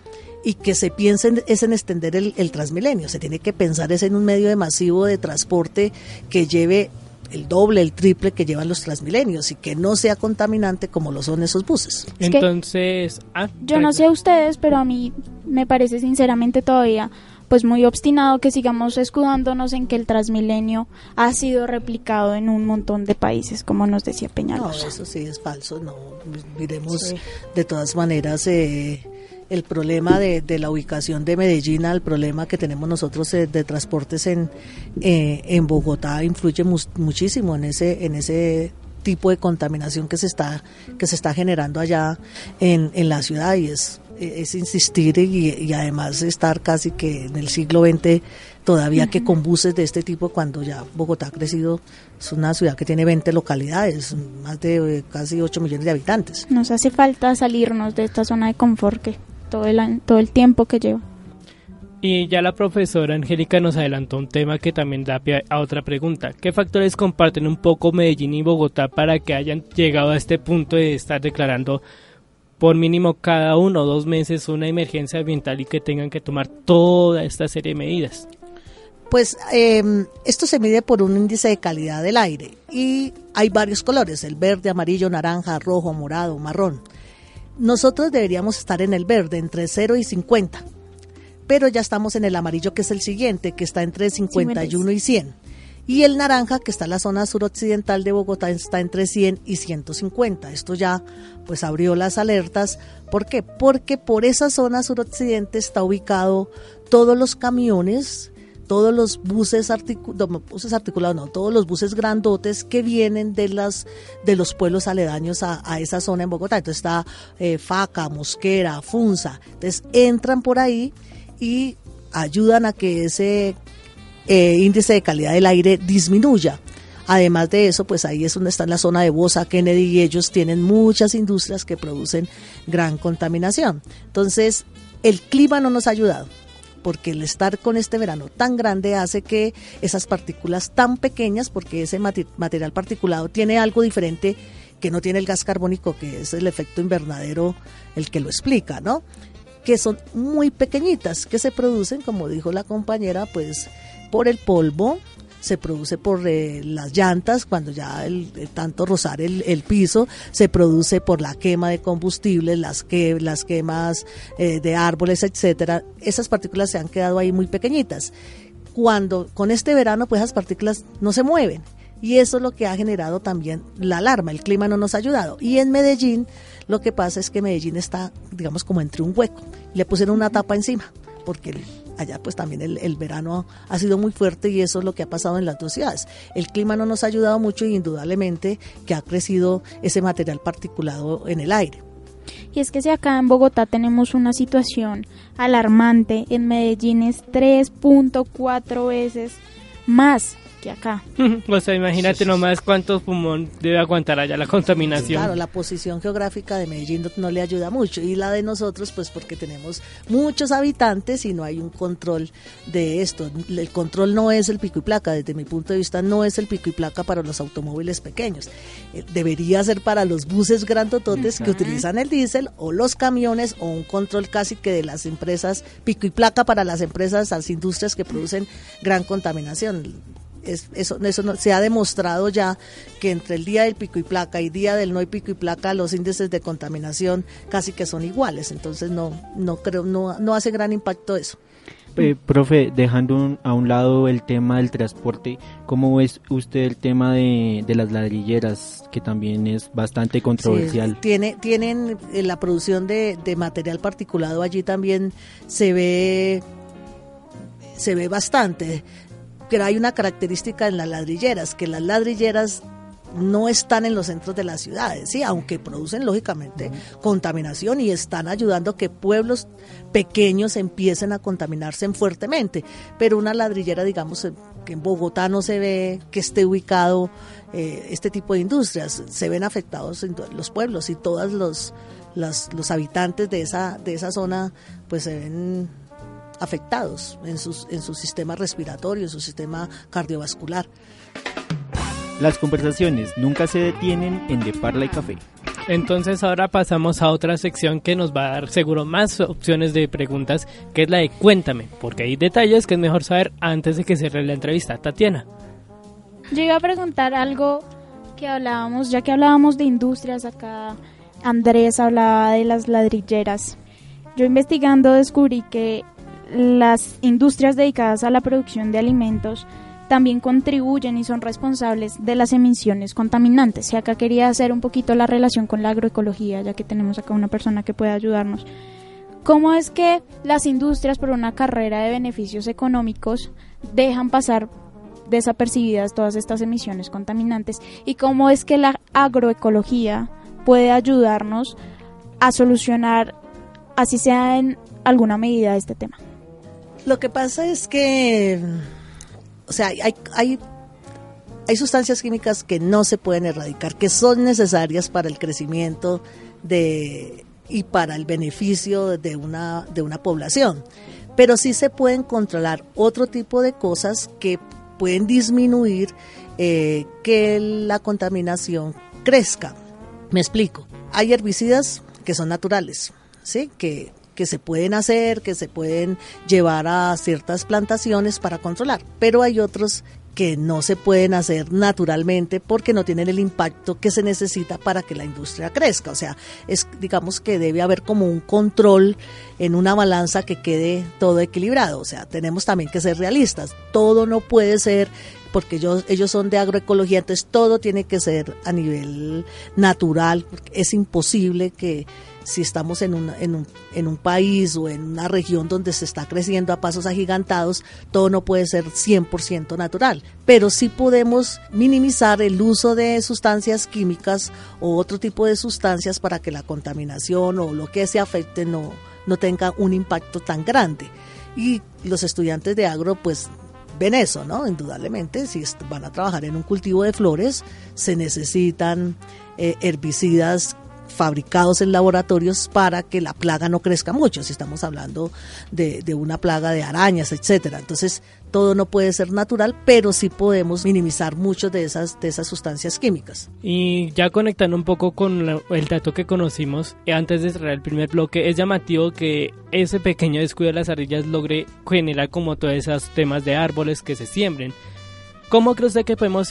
y que se piense en, es en extender el, el Transmilenio. Se tiene que pensar es en un medio de masivo de transporte que lleve el doble, el triple que llevan los Transmilenios y que no sea contaminante como lo son esos buses.
Es que-
Entonces, ah,
Yo no sé a ustedes, pero a mí me parece sinceramente todavía pues muy obstinado que sigamos escudándonos en que el Transmilenio ha sido replicado en un montón de países, como nos decía
No,
Peñalosa.
eso sí es falso. No, miremos de todas maneras eh, el problema de, de la ubicación de Medellín al problema que tenemos nosotros eh, de transportes en, eh, en Bogotá influye mus- muchísimo en ese, en ese tipo de contaminación que se está, que se está generando allá en, en la ciudad. Y es, es insistir y, y además estar casi que en el siglo XX todavía que con buses de este tipo cuando ya Bogotá ha crecido, es una ciudad que tiene 20 localidades, más de eh, casi 8 millones de habitantes.
Nos hace falta salirnos de esta zona de confort que todo el, año- todo el tiempo que lleva.
Y ya la profesora Angélica nos adelantó un tema que también da pie a otra pregunta. ¿Qué factores comparten un poco Medellín y Bogotá para que hayan llegado a este punto de estar declarando por mínimo cada uno o dos meses una emergencia ambiental y que tengan que tomar toda esta serie de medidas?
Pues eh, esto se mide por un índice de calidad del aire y hay varios colores, el verde, amarillo, naranja, rojo, morado, marrón. Nosotros deberíamos estar en el verde, entre 0 y 50, pero ya estamos en el amarillo que es el siguiente, que está entre 51 y 100. Y el naranja, que está en la zona suroccidental de Bogotá, está entre 100 y 150. Esto ya pues abrió las alertas. ¿Por qué? Porque por esa zona suroccidente está ubicado todos los camiones, todos los buses, articu- buses articulados, no, todos los buses grandotes que vienen de las de los pueblos aledaños a, a esa zona en Bogotá. Entonces está eh, Faca, Mosquera, Funza. Entonces entran por ahí y ayudan a que ese eh, índice de calidad del aire disminuya. Además de eso, pues ahí es donde está la zona de Bosa, Kennedy, y ellos tienen muchas industrias que producen gran contaminación. Entonces, el clima no nos ha ayudado, porque el estar con este verano tan grande hace que esas partículas tan pequeñas, porque ese material particulado tiene algo diferente que no tiene el gas carbónico, que es el efecto invernadero el que lo explica, ¿no? que son muy pequeñitas, que se producen, como dijo la compañera, pues por el polvo, se produce por eh, las llantas, cuando ya el, el tanto rozar el, el piso, se produce por la quema de combustibles, las, que, las quemas eh, de árboles, etcétera. Esas partículas se han quedado ahí muy pequeñitas. Cuando con este verano, pues esas partículas no se mueven. Y eso es lo que ha generado también la alarma. El clima no nos ha ayudado. Y en Medellín, lo que pasa es que Medellín está, digamos, como entre un hueco. Le pusieron una tapa encima, porque allá pues también el, el verano ha sido muy fuerte y eso es lo que ha pasado en las dos ciudades. El clima no nos ha ayudado mucho y indudablemente que ha crecido ese material particulado en el aire.
Y es que si acá en Bogotá tenemos una situación alarmante, en Medellín es 3.4 veces más que acá.
o sea, imagínate nomás cuánto pulmón debe aguantar allá la contaminación.
Claro, la posición geográfica de Medellín no, no le ayuda mucho y la de nosotros pues porque tenemos muchos habitantes y no hay un control de esto. El control no es el pico y placa, desde mi punto de vista no es el pico y placa para los automóviles pequeños. Eh, Debería ser para los buses grandototes que utilizan el diésel o los camiones o un control casi que de las empresas, pico y placa para las empresas, las industrias que producen gran contaminación es- eso, eso no- se ha demostrado ya que entre el día del pico y placa y día del no hay pico y placa los índices de contaminación casi que son iguales entonces no no creo no no hace gran impacto eso
Eh, profe, dejando un- a un lado el tema del transporte, ¿cómo ves usted el tema de, de las ladrilleras, que también es bastante controversial?
Sí, tiene, tienen eh, la producción de, de material particulado allí también se ve se ve bastante. Pero hay una característica en las ladrilleras, que las ladrilleras no están en los centros de las ciudades, sí, aunque producen lógicamente contaminación y están ayudando a que pueblos pequeños empiecen a contaminarse fuertemente. Pero una ladrillera, digamos, eh, que en Bogotá no se ve que esté ubicado eh, este tipo de industrias, se ven afectados los pueblos y todos los, las- los habitantes de esa, de esa zona pues se ven afectados en, sus, en su sistema respiratorio, en su sistema cardiovascular.
Las conversaciones nunca se detienen en De Parla y Café.
Entonces ahora pasamos a otra sección que nos va a dar seguro más opciones de preguntas, que es la de cuéntame, porque hay detalles que es mejor saber antes de que cierre la entrevista. Tatiana.
Yo iba a preguntar algo que hablábamos, ya que hablábamos de industrias acá, Andrés hablaba de las ladrilleras. Yo investigando descubrí que las industrias dedicadas a la producción de alimentos también contribuyen y son responsables de las emisiones contaminantes. Y acá quería hacer un poquito la relación con la agroecología, ya que tenemos acá una persona que puede ayudarnos. ¿Cómo es que las industrias por una carrera de beneficios económicos dejan pasar desapercibidas todas estas emisiones contaminantes y cómo es que la agroecología puede ayudarnos a solucionar, así sea en alguna medida, este tema.
Lo que pasa es que, o sea, hay, hay, sustancias químicas que no se pueden erradicar, que son necesarias para el crecimiento de, y para el beneficio de una, de una población. Pero sí se pueden controlar otro tipo de cosas que pueden disminuir eh, que la contaminación crezca. Me explico. Hay herbicidas que son naturales, ¿sí? Que, que se pueden hacer, que se pueden llevar a ciertas plantaciones para controlar, pero hay otros que no se pueden hacer naturalmente porque no tienen el impacto que se necesita para que la industria crezca. O sea, es digamos que debe haber como un control en una balanza que quede todo equilibrado. O sea, tenemos también que ser realistas. Todo no puede ser porque ellos, ellos son de agroecología, entonces todo tiene que ser a nivel natural. Es imposible que si estamos en un, en, un, en un país o en una región donde se está creciendo a pasos agigantados, todo no puede ser 100% natural, pero sí podemos minimizar el uso de sustancias químicas o otro tipo de sustancias para que la contaminación o lo que se afecte no, no tenga un impacto tan grande. Y los estudiantes de agro pues ven eso, ¿no? Indudablemente, si van a trabajar en un cultivo de flores, se necesitan eh, herbicidas fabricados en laboratorios para que la plaga no crezca mucho, si estamos hablando de, una plaga de arañas, etcétera. Entonces, todo no puede ser natural, pero sí podemos minimizar muchas de esas, de esas sustancias químicas.
Y ya conectando un poco con el dato que conocimos eh, antes de cerrar el primer bloque, es llamativo que ese pequeño descuido de las ardillas logre generar como todos esos temas de árboles que se siembren. ¿Cómo cree usted que podemos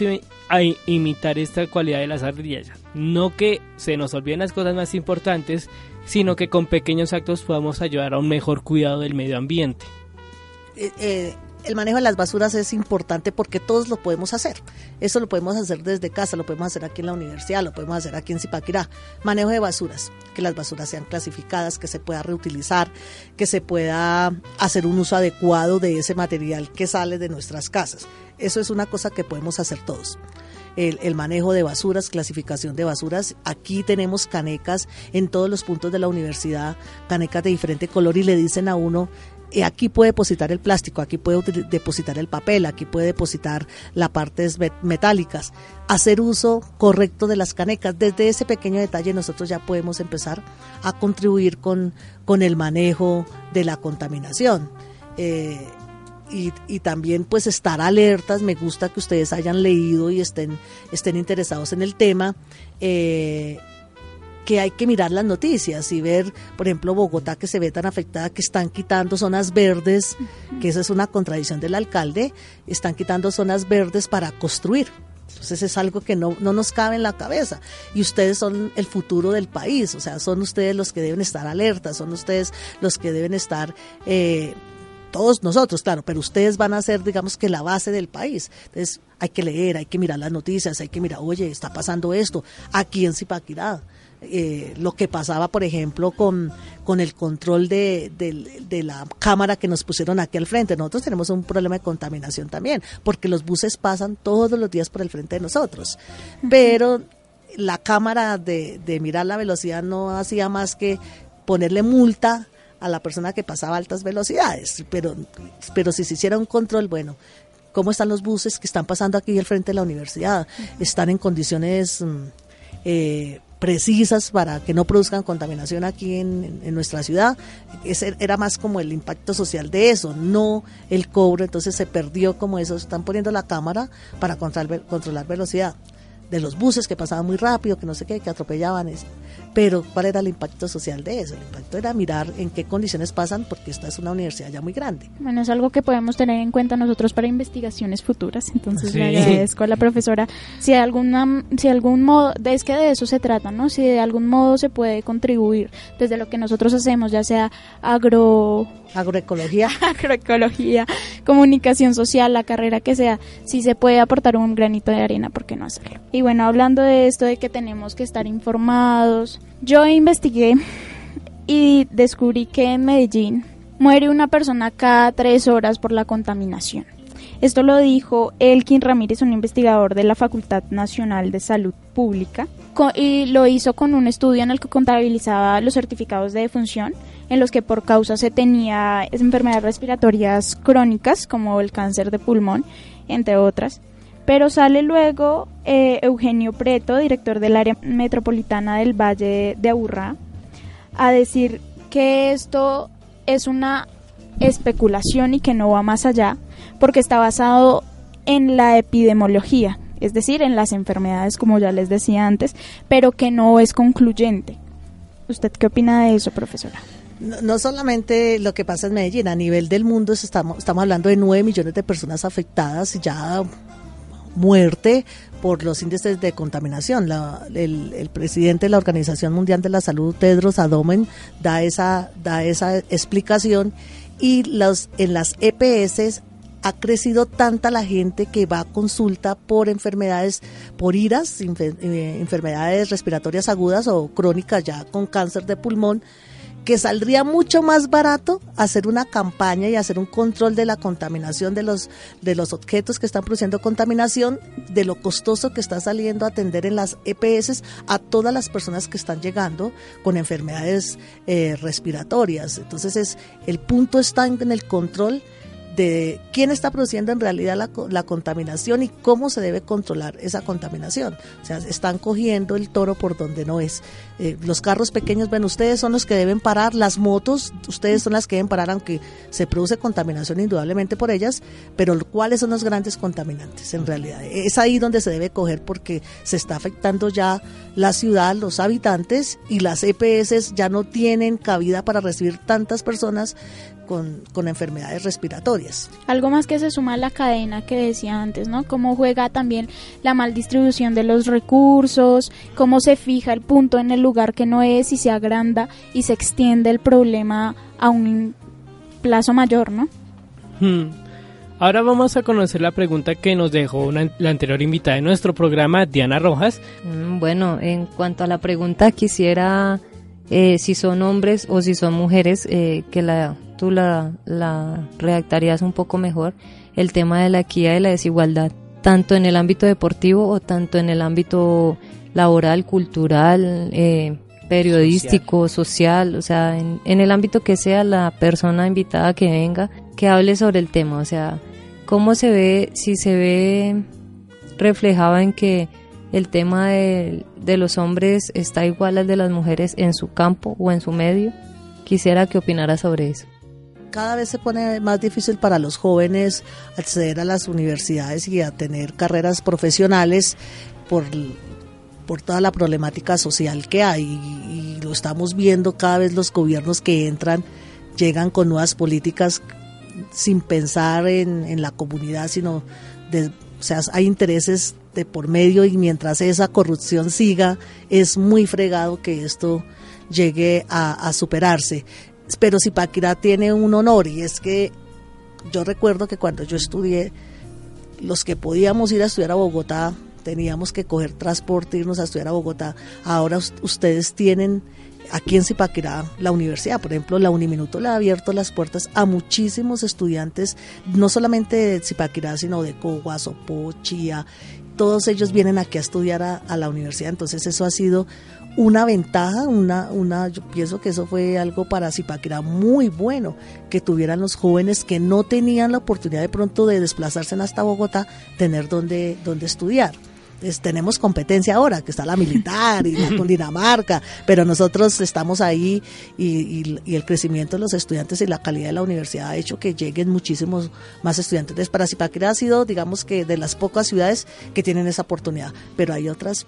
imitar esta cualidad de las ardillas? No que se nos olviden las cosas más importantes, sino que con pequeños actos podamos ayudar a un mejor cuidado del medio ambiente.
Eh, eh, el manejo de las basuras es importante porque todos lo podemos hacer. Eso lo podemos hacer desde casa, lo podemos hacer aquí en la universidad, lo podemos hacer aquí en Zipaquirá. Manejo de basuras, que las basuras sean clasificadas, que se pueda reutilizar, que se pueda hacer un uso adecuado de ese material que sale de nuestras casas. Eso es una cosa que podemos hacer todos. El, manejo de basuras, clasificación de basuras. Aquí tenemos canecas en todos los puntos de la universidad, canecas de diferente color y le dicen a uno y aquí puede depositar el plástico, aquí puede depositar el papel, aquí puede depositar las partes metálicas. Hacer uso correcto de las canecas. Desde ese pequeño detalle nosotros ya podemos empezar a contribuir con, con el manejo de la contaminación. Eh, y, y, también pues estar alertas, me gusta que ustedes hayan leído y estén, estén interesados en el tema. Eh, que hay que mirar las noticias y ver, por ejemplo, Bogotá que se ve tan afectada que están quitando zonas verdes, que esa es una contradicción del alcalde, están quitando zonas verdes para construir. Entonces es algo que no, no nos cabe en la cabeza. Y ustedes son el futuro del país, o sea, son ustedes los que deben estar alertas, son ustedes los que deben estar... Eh, todos nosotros, claro, pero ustedes van a ser, digamos que la base del país. Entonces hay que leer, hay que mirar las noticias, hay que mirar, oye, está pasando esto aquí en Zipaquirá. Eh, lo que pasaba, por ejemplo, con, con el control de, de, la cámara que nos pusieron aquí al frente. Nosotros tenemos un problema de contaminación también, porque los buses pasan todos los días por el frente de nosotros. Pero la cámara de, de mirar la velocidad no hacía más que ponerle multa a la persona que pasaba a altas velocidades. Pero, pero si se hiciera un control, bueno, ¿cómo están los buses que están pasando aquí al frente de la universidad? ¿Están en condiciones... Mm, eh, precisas para que no produzcan contaminación aquí en, nuestra ciudad. Ese era más como el impacto social de eso, no el cobro. Entonces se perdió como eso. Están poniendo la cámara para controlar, controlar velocidad de los buses que pasaban muy rápido, que no sé qué, que atropellaban. Pero ¿cuál era el impacto social de eso? El impacto era mirar en qué condiciones pasan, porque esta es una universidad ya muy grande.
Bueno, es algo que podemos tener en cuenta nosotros para investigaciones futuras. Entonces le agradezco a la profesora. Si de alguna, si algún modo, es que de eso se trata, ¿no? Si de algún modo se puede contribuir desde lo que nosotros hacemos, ya sea agro
agroecología,
agroecología, comunicación social, la carrera que sea, si se puede aportar un granito de arena, ¿por qué no hacerlo? Y bueno, hablando de esto de que tenemos que estar informados, yo investigué y descubrí que en Medellín muere una persona cada tres horas por la contaminación. Esto lo dijo Elkin Ramírez, un investigador de la Facultad Nacional de Salud Pública, y lo hizo con un estudio en el que contabilizaba los certificados de defunción, en los que por causa se tenía enfermedades respiratorias crónicas, como el cáncer de pulmón, entre otras. Pero sale luego eh, Eugenio Preto, director del área metropolitana del Valle de Aburrá, a decir que esto es una especulación y que no va más allá, porque está basado en la epidemiología, es decir, en las enfermedades, como ya les decía antes, pero que no es concluyente. ¿Usted qué opina de eso, profesora?
No, solamente lo que pasa en Medellín, a nivel del mundo estamos, estamos hablando de 9 millones de personas afectadas ya muerte por los índices de contaminación. el, el, presidente de la Organización Mundial de la Salud, Tedros Adhanom, da esa, da esa explicación y los, en las EPS ha crecido tanta la gente que va a consulta por enfermedades, por iras, eh, enfermedades respiratorias agudas o crónicas ya con cáncer de pulmón, que saldría mucho más barato hacer una campaña y hacer un control de la contaminación de los, de los objetos que están produciendo contaminación, de lo costoso que está saliendo atender en las EPS a todas las personas que están llegando con enfermedades eh, respiratorias. Entonces es, el punto está en el control de quién está produciendo en realidad la, la, contaminación y cómo se debe controlar esa contaminación. O sea, están cogiendo el toro por donde no es. Eh, los carros pequeños, ven, ustedes son los que deben parar, las motos, ustedes son las que deben parar, aunque se produce contaminación indudablemente por ellas, pero ¿cuáles son los grandes contaminantes en realidad? Es ahí donde se debe coger porque se está afectando ya la ciudad, los habitantes y las EPS ya no tienen cabida para recibir tantas personas con, con, enfermedades respiratorias.
Algo más que se suma a la cadena que decía antes, ¿no? Cómo juega también la mal distribución de los recursos, cómo se fija el punto en el lugar que no es y se agranda y se extiende el problema a un plazo mayor, ¿no?
Hmm. Ahora vamos a conocer la pregunta que nos dejó la anterior invitada de nuestro programa, Diana Rojas.
Mm, bueno, en cuanto a la pregunta, quisiera eh, si son hombres o si son mujeres, eh, que la, tú la, la redactarías un poco mejor, el tema de la equidad y la desigualdad, tanto en el ámbito deportivo o tanto en el ámbito laboral, cultural, eh, periodístico, social. o sea, en, en el ámbito que sea la persona invitada que venga, que hable sobre el tema, o sea, cómo se ve, si se ve reflejado en que el tema de, los hombres está igual al de las mujeres en su campo o en su medio. Quisiera que opinara sobre eso.
Cada vez se pone más difícil para los jóvenes acceder a las universidades y a tener carreras profesionales por, por toda la problemática social que hay y, lo estamos viendo cada vez los gobiernos que entran llegan con nuevas políticas sin pensar en, en la comunidad, sino de, o sea, hay intereses por medio y mientras esa corrupción siga, es muy fregado que esto llegue a, superarse. Pero Zipaquirá tiene un honor y es que yo recuerdo que cuando yo estudié, los que podíamos ir a estudiar a Bogotá, teníamos que coger transporte, irnos a estudiar a Bogotá. Ahora ustedes tienen aquí en Zipaquirá la universidad, por ejemplo, la Uniminuto le ha abierto las puertas a muchísimos estudiantes, no solamente de Zipaquirá, sino de Cogua, Sopó, Chía. Todos ellos vienen aquí a estudiar a, la universidad, entonces eso ha sido una ventaja, una, una, yo pienso que eso fue algo para Zipaquirá muy bueno, que tuvieran los jóvenes que no tenían la oportunidad de pronto de desplazarse hasta Bogotá, tener donde, donde estudiar tenemos competencia ahora, que está la militar y la Dinamarca, pero nosotros estamos ahí y, el crecimiento de los estudiantes y la calidad de la universidad ha hecho que lleguen muchísimos más estudiantes. Entonces, para Zipaquirá ha sido, digamos que, de las pocas ciudades que tienen esa oportunidad, pero hay otras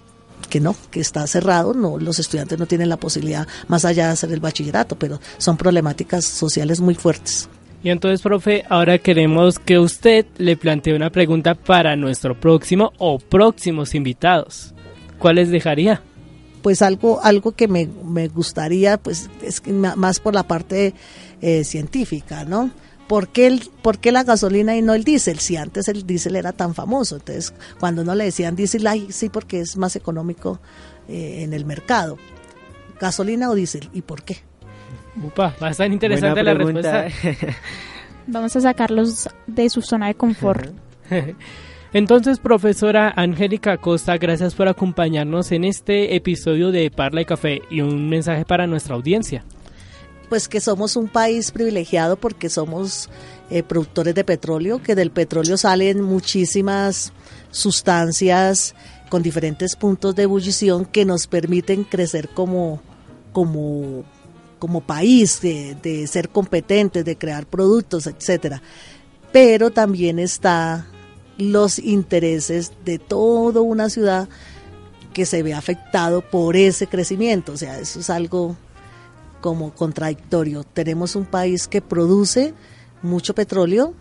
que no, que está cerrado, no, los estudiantes no tienen la posibilidad más allá de hacer el bachillerato, pero son problemáticas sociales muy fuertes.
Y entonces, profe, ahora queremos que usted le plantee una pregunta para nuestro próximo o próximos invitados. ¿Cuáles dejaría?
Pues algo, algo que me, gustaría, pues es más por la parte eh, científica, ¿no? ¿Por qué, el, ¿Por la gasolina y no el diésel? Si antes el diésel era tan famoso. Entonces, cuando no le decían diésel, sí, porque es más económico eh, en el mercado. ¿Gasolina o diésel? ¿Y por qué?
Upa, bastante interesante la respuesta.
Vamos a sacarlos de su zona de confort.
Entonces, profesora Angélica Costa, gracias por acompañarnos en este episodio de Parla y Café y un mensaje para nuestra audiencia.
Pues que somos un país privilegiado porque somos eh, productores de petróleo, que del petróleo salen muchísimas sustancias con diferentes puntos de ebullición que nos permiten crecer como, como, como país, de, de ser competentes, de crear productos, etcétera. Pero también está los intereses de toda una ciudad que se ve afectado por ese crecimiento. O sea, eso es algo como contradictorio. Tenemos un país que produce mucho petróleo,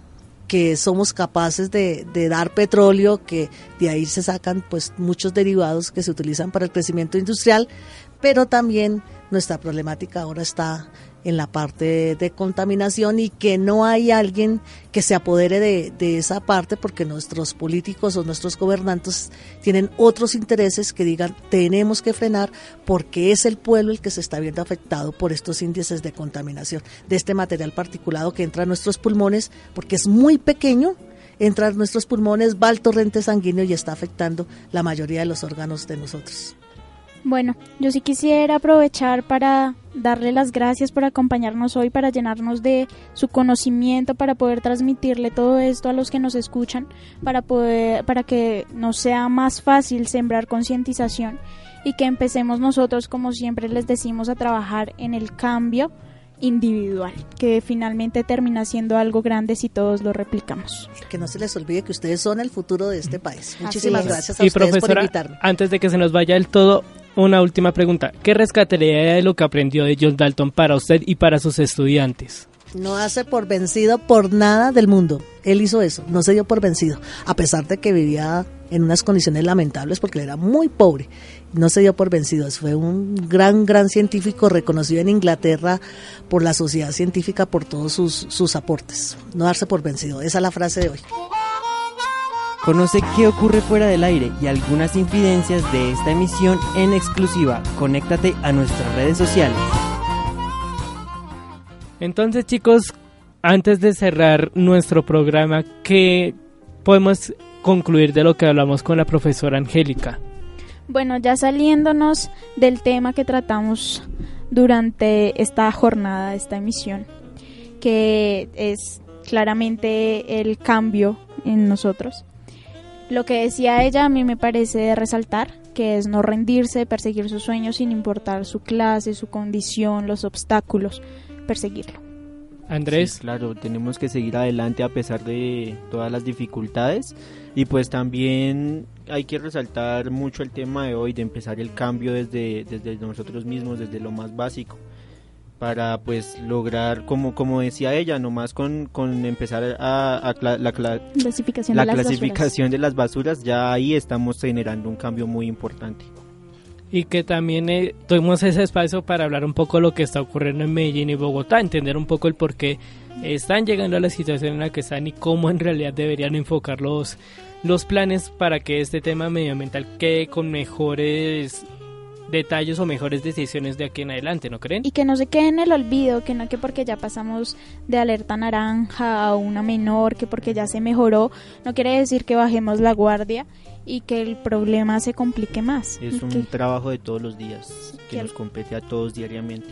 que somos capaces de, de, dar petróleo, que de ahí se sacan pues muchos derivados que se utilizan para el crecimiento industrial, pero también nuestra problemática ahora está en la parte de contaminación y que no hay alguien que se apodere de, de, esa parte porque nuestros políticos o nuestros gobernantes tienen otros intereses que digan tenemos que frenar porque es el pueblo el que se está viendo afectado por estos índices de contaminación de este material particulado que entra a nuestros pulmones porque es muy pequeño entra a nuestros pulmones, va al torrente sanguíneo y está afectando la mayoría de los órganos de nosotros.
Bueno, yo sí quisiera aprovechar para darle las gracias por acompañarnos hoy, para llenarnos de su conocimiento, para poder transmitirle todo esto a los que nos escuchan, para poder, para que nos sea más fácil sembrar concientización y que empecemos nosotros, como siempre les decimos, a trabajar en el cambio individual, que finalmente termina siendo algo grande si todos lo replicamos.
Que no se les olvide que ustedes son el futuro de este país. Muchísimas gracias a
y
ustedes
profesora,
por invitarme.
Antes de que se nos vaya del todo, una última pregunta. ¿Qué rescataría de lo que aprendió de John Dalton para usted y para sus estudiantes?
No hace por vencido por nada del mundo. Él hizo eso, no se dio por vencido, a pesar de que vivía en unas condiciones lamentables porque él era muy pobre. No se dio por vencido, fue un gran, gran científico reconocido en Inglaterra por la sociedad científica por todos sus, sus aportes. No darse por vencido, esa es la frase de hoy.
Conoce qué ocurre fuera del aire y algunas infidencias de esta emisión en exclusiva. Conéctate a nuestras redes sociales.
Entonces, chicos, antes de cerrar nuestro programa, ¿qué podemos concluir de lo que hablamos con la profesora Angélica?
Bueno, ya saliéndonos del tema que tratamos durante esta jornada, esta emisión, que es claramente el cambio en nosotros. Lo que decía ella a mí me parece resaltar, que es no rendirse, perseguir sus sueños sin importar su clase, su condición, los obstáculos, perseguirlo.
Andrés.
Sí, claro, tenemos que seguir adelante a pesar de todas las dificultades y pues también hay que resaltar mucho el tema de hoy de empezar el cambio desde, desde nosotros mismos, desde lo más básico para pues lograr como como decía ella nomás con, con empezar a, a la, la,
clasificación,
la
de, las
clasificación de las basuras ya ahí estamos generando un cambio muy importante.
Y que también eh, tuvimos ese espacio para hablar un poco de lo que está ocurriendo en Medellín y Bogotá, entender un poco el por qué están llegando a la situación en la que están y cómo en realidad deberían enfocar los, los planes para que este tema medioambiental quede con mejores detalles o mejores decisiones de aquí en adelante, ¿no creen?
Y que no se quede en el olvido, que no que porque ya pasamos de alerta naranja a una menor, que porque ya se mejoró, no quiere decir que bajemos la guardia y que el problema se complique más.
Es un
que...
trabajo de todos los días, que, que nos compete a todos diariamente.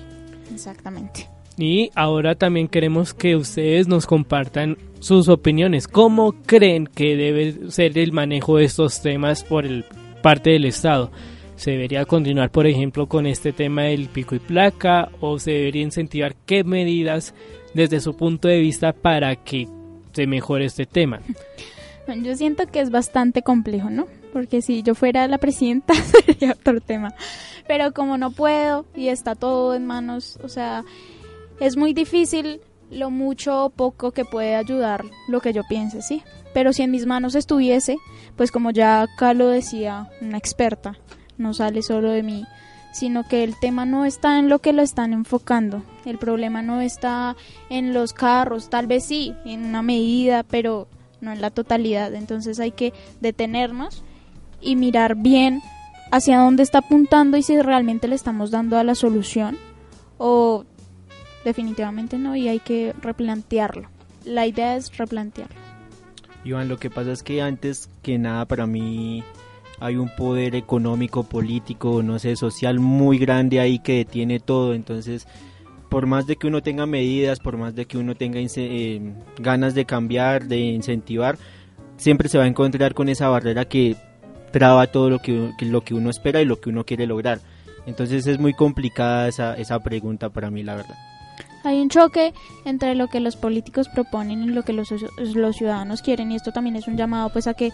Exactamente.
Y ahora también queremos que ustedes nos compartan sus opiniones. ¿Cómo creen que debe ser el manejo de estos temas por el parte del Estado? ¿Se debería continuar, por ejemplo, con este tema del pico y placa o se debería incentivar qué medidas desde su punto de vista para que se mejore este tema?
Yo siento que es bastante complejo, ¿no? Porque si yo fuera la presidenta sería otro tema. Pero como no puedo y está todo en manos, o sea, es muy difícil lo mucho o poco que puede ayudar lo que yo piense, ¿sí? Pero si en mis manos estuviese, pues como ya acá lo decía una experta, no sale solo de mí, sino que el tema no está en lo que lo están enfocando. El problema no está en los carros, tal vez sí, en una medida, pero no en la totalidad. Entonces hay que detenernos y mirar bien hacia dónde está apuntando y si realmente le estamos dando a la solución o definitivamente no y hay que replantearlo. la idea es replantearlo.
Iván, lo que pasa es que antes que nada para mí hay un poder económico, político, no sé, social muy grande ahí que detiene todo. Entonces, por más de que uno tenga medidas, por más de que uno tenga eh, ganas de cambiar, de incentivar, siempre se va a encontrar con esa barrera que traba todo lo que, lo que uno espera y lo que uno quiere lograr. Entonces es muy complicada esa, esa pregunta para mí, la verdad.
Hay un choque entre lo que los políticos proponen y lo que los, los ciudadanos quieren y esto también es un llamado pues a que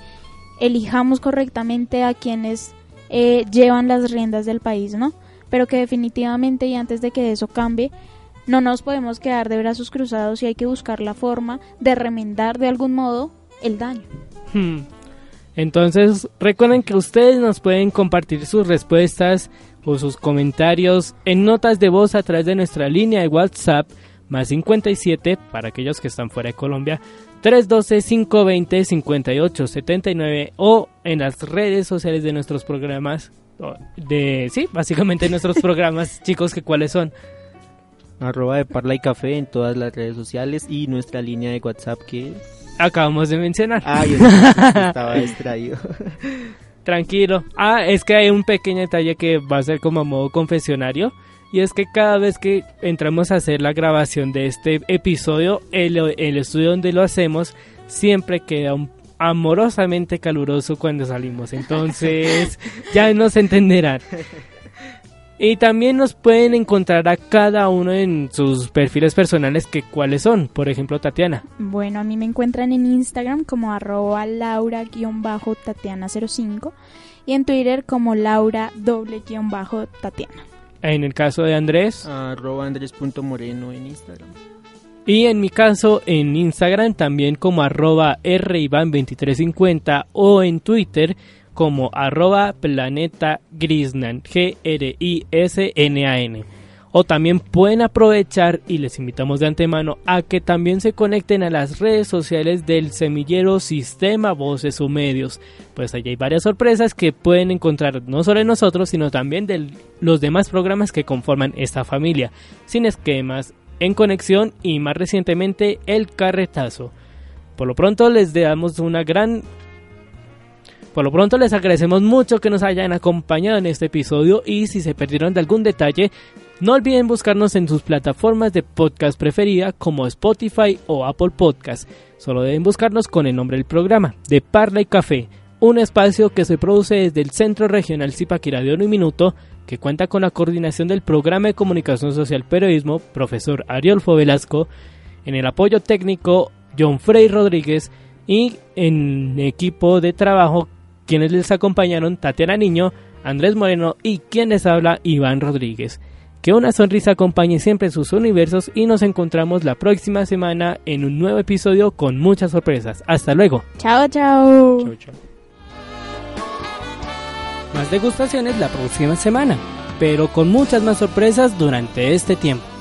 elijamos correctamente a quienes eh, llevan las riendas del país, ¿no? Pero que definitivamente y antes de que eso cambie, no nos podemos quedar de brazos cruzados y hay que buscar la forma de remendar de algún modo el daño.
Hmm. Entonces, recuerden que ustedes nos pueden compartir sus respuestas o sus comentarios en notas de voz a través de nuestra línea de WhatsApp más 57 para aquellos que están fuera de Colombia 312-520-5879 o en las redes sociales de nuestros programas de sí, básicamente nuestros programas, chicos, que cuáles son
arroba de Parla y Café en todas las redes sociales y nuestra línea de WhatsApp que
acabamos de mencionar.
Ah, yo estaba distraído.
Tranquilo. Ah, es que hay un pequeño detalle que va a ser como a modo confesionario. Y es que cada vez que entramos a hacer la grabación de este episodio, el, el estudio donde lo hacemos siempre queda un, amorosamente caluroso cuando salimos. Entonces, ya nos entenderán. Y también nos pueden encontrar a cada uno en sus perfiles personales que cuáles son. Por ejemplo, Tatiana.
Bueno, a mí me encuentran en Instagram como arroba laura-tatiana05 y en Twitter como laura-tatiana.
En el caso de Andrés.
Arroba andrés.moreno en Instagram.
Y en mi caso en Instagram también como arroba rivan2350 o en Twitter como arroba planeta Grisnan, G-R-I-S-N-A-N. O también pueden aprovechar y les invitamos de antemano a que también se conecten a las redes sociales del semillero Sistema Voces o Medios. Pues allí hay varias sorpresas que pueden encontrar no solo en nosotros, sino también de los demás programas que conforman esta familia. Sin esquemas, en conexión y más recientemente el carretazo. Por lo pronto les damos una gran por lo pronto les agradecemos mucho que nos hayan acompañado en este episodio y si se perdieron de algún detalle, no olviden buscarnos en sus plataformas de podcast preferida como Spotify o Apple Podcast. Solo deben buscarnos con el nombre del programa, de Parla y Café, un espacio que se produce desde el Centro Regional Zipaquirá de Un Minuto, que cuenta con la coordinación del Programa de Comunicación Social Periodismo, profesor Ariolfo Velasco, en el apoyo técnico John Frey Rodríguez y en equipo de trabajo quienes les acompañaron Tatiana Niño, Andrés Moreno y quienes habla Iván Rodríguez. Que una sonrisa acompañe siempre sus universos y nos encontramos la próxima semana en un nuevo episodio con muchas sorpresas. Hasta luego.
Chao, chao. Chao, chao.
Más degustaciones la próxima semana, pero con muchas más sorpresas durante este tiempo.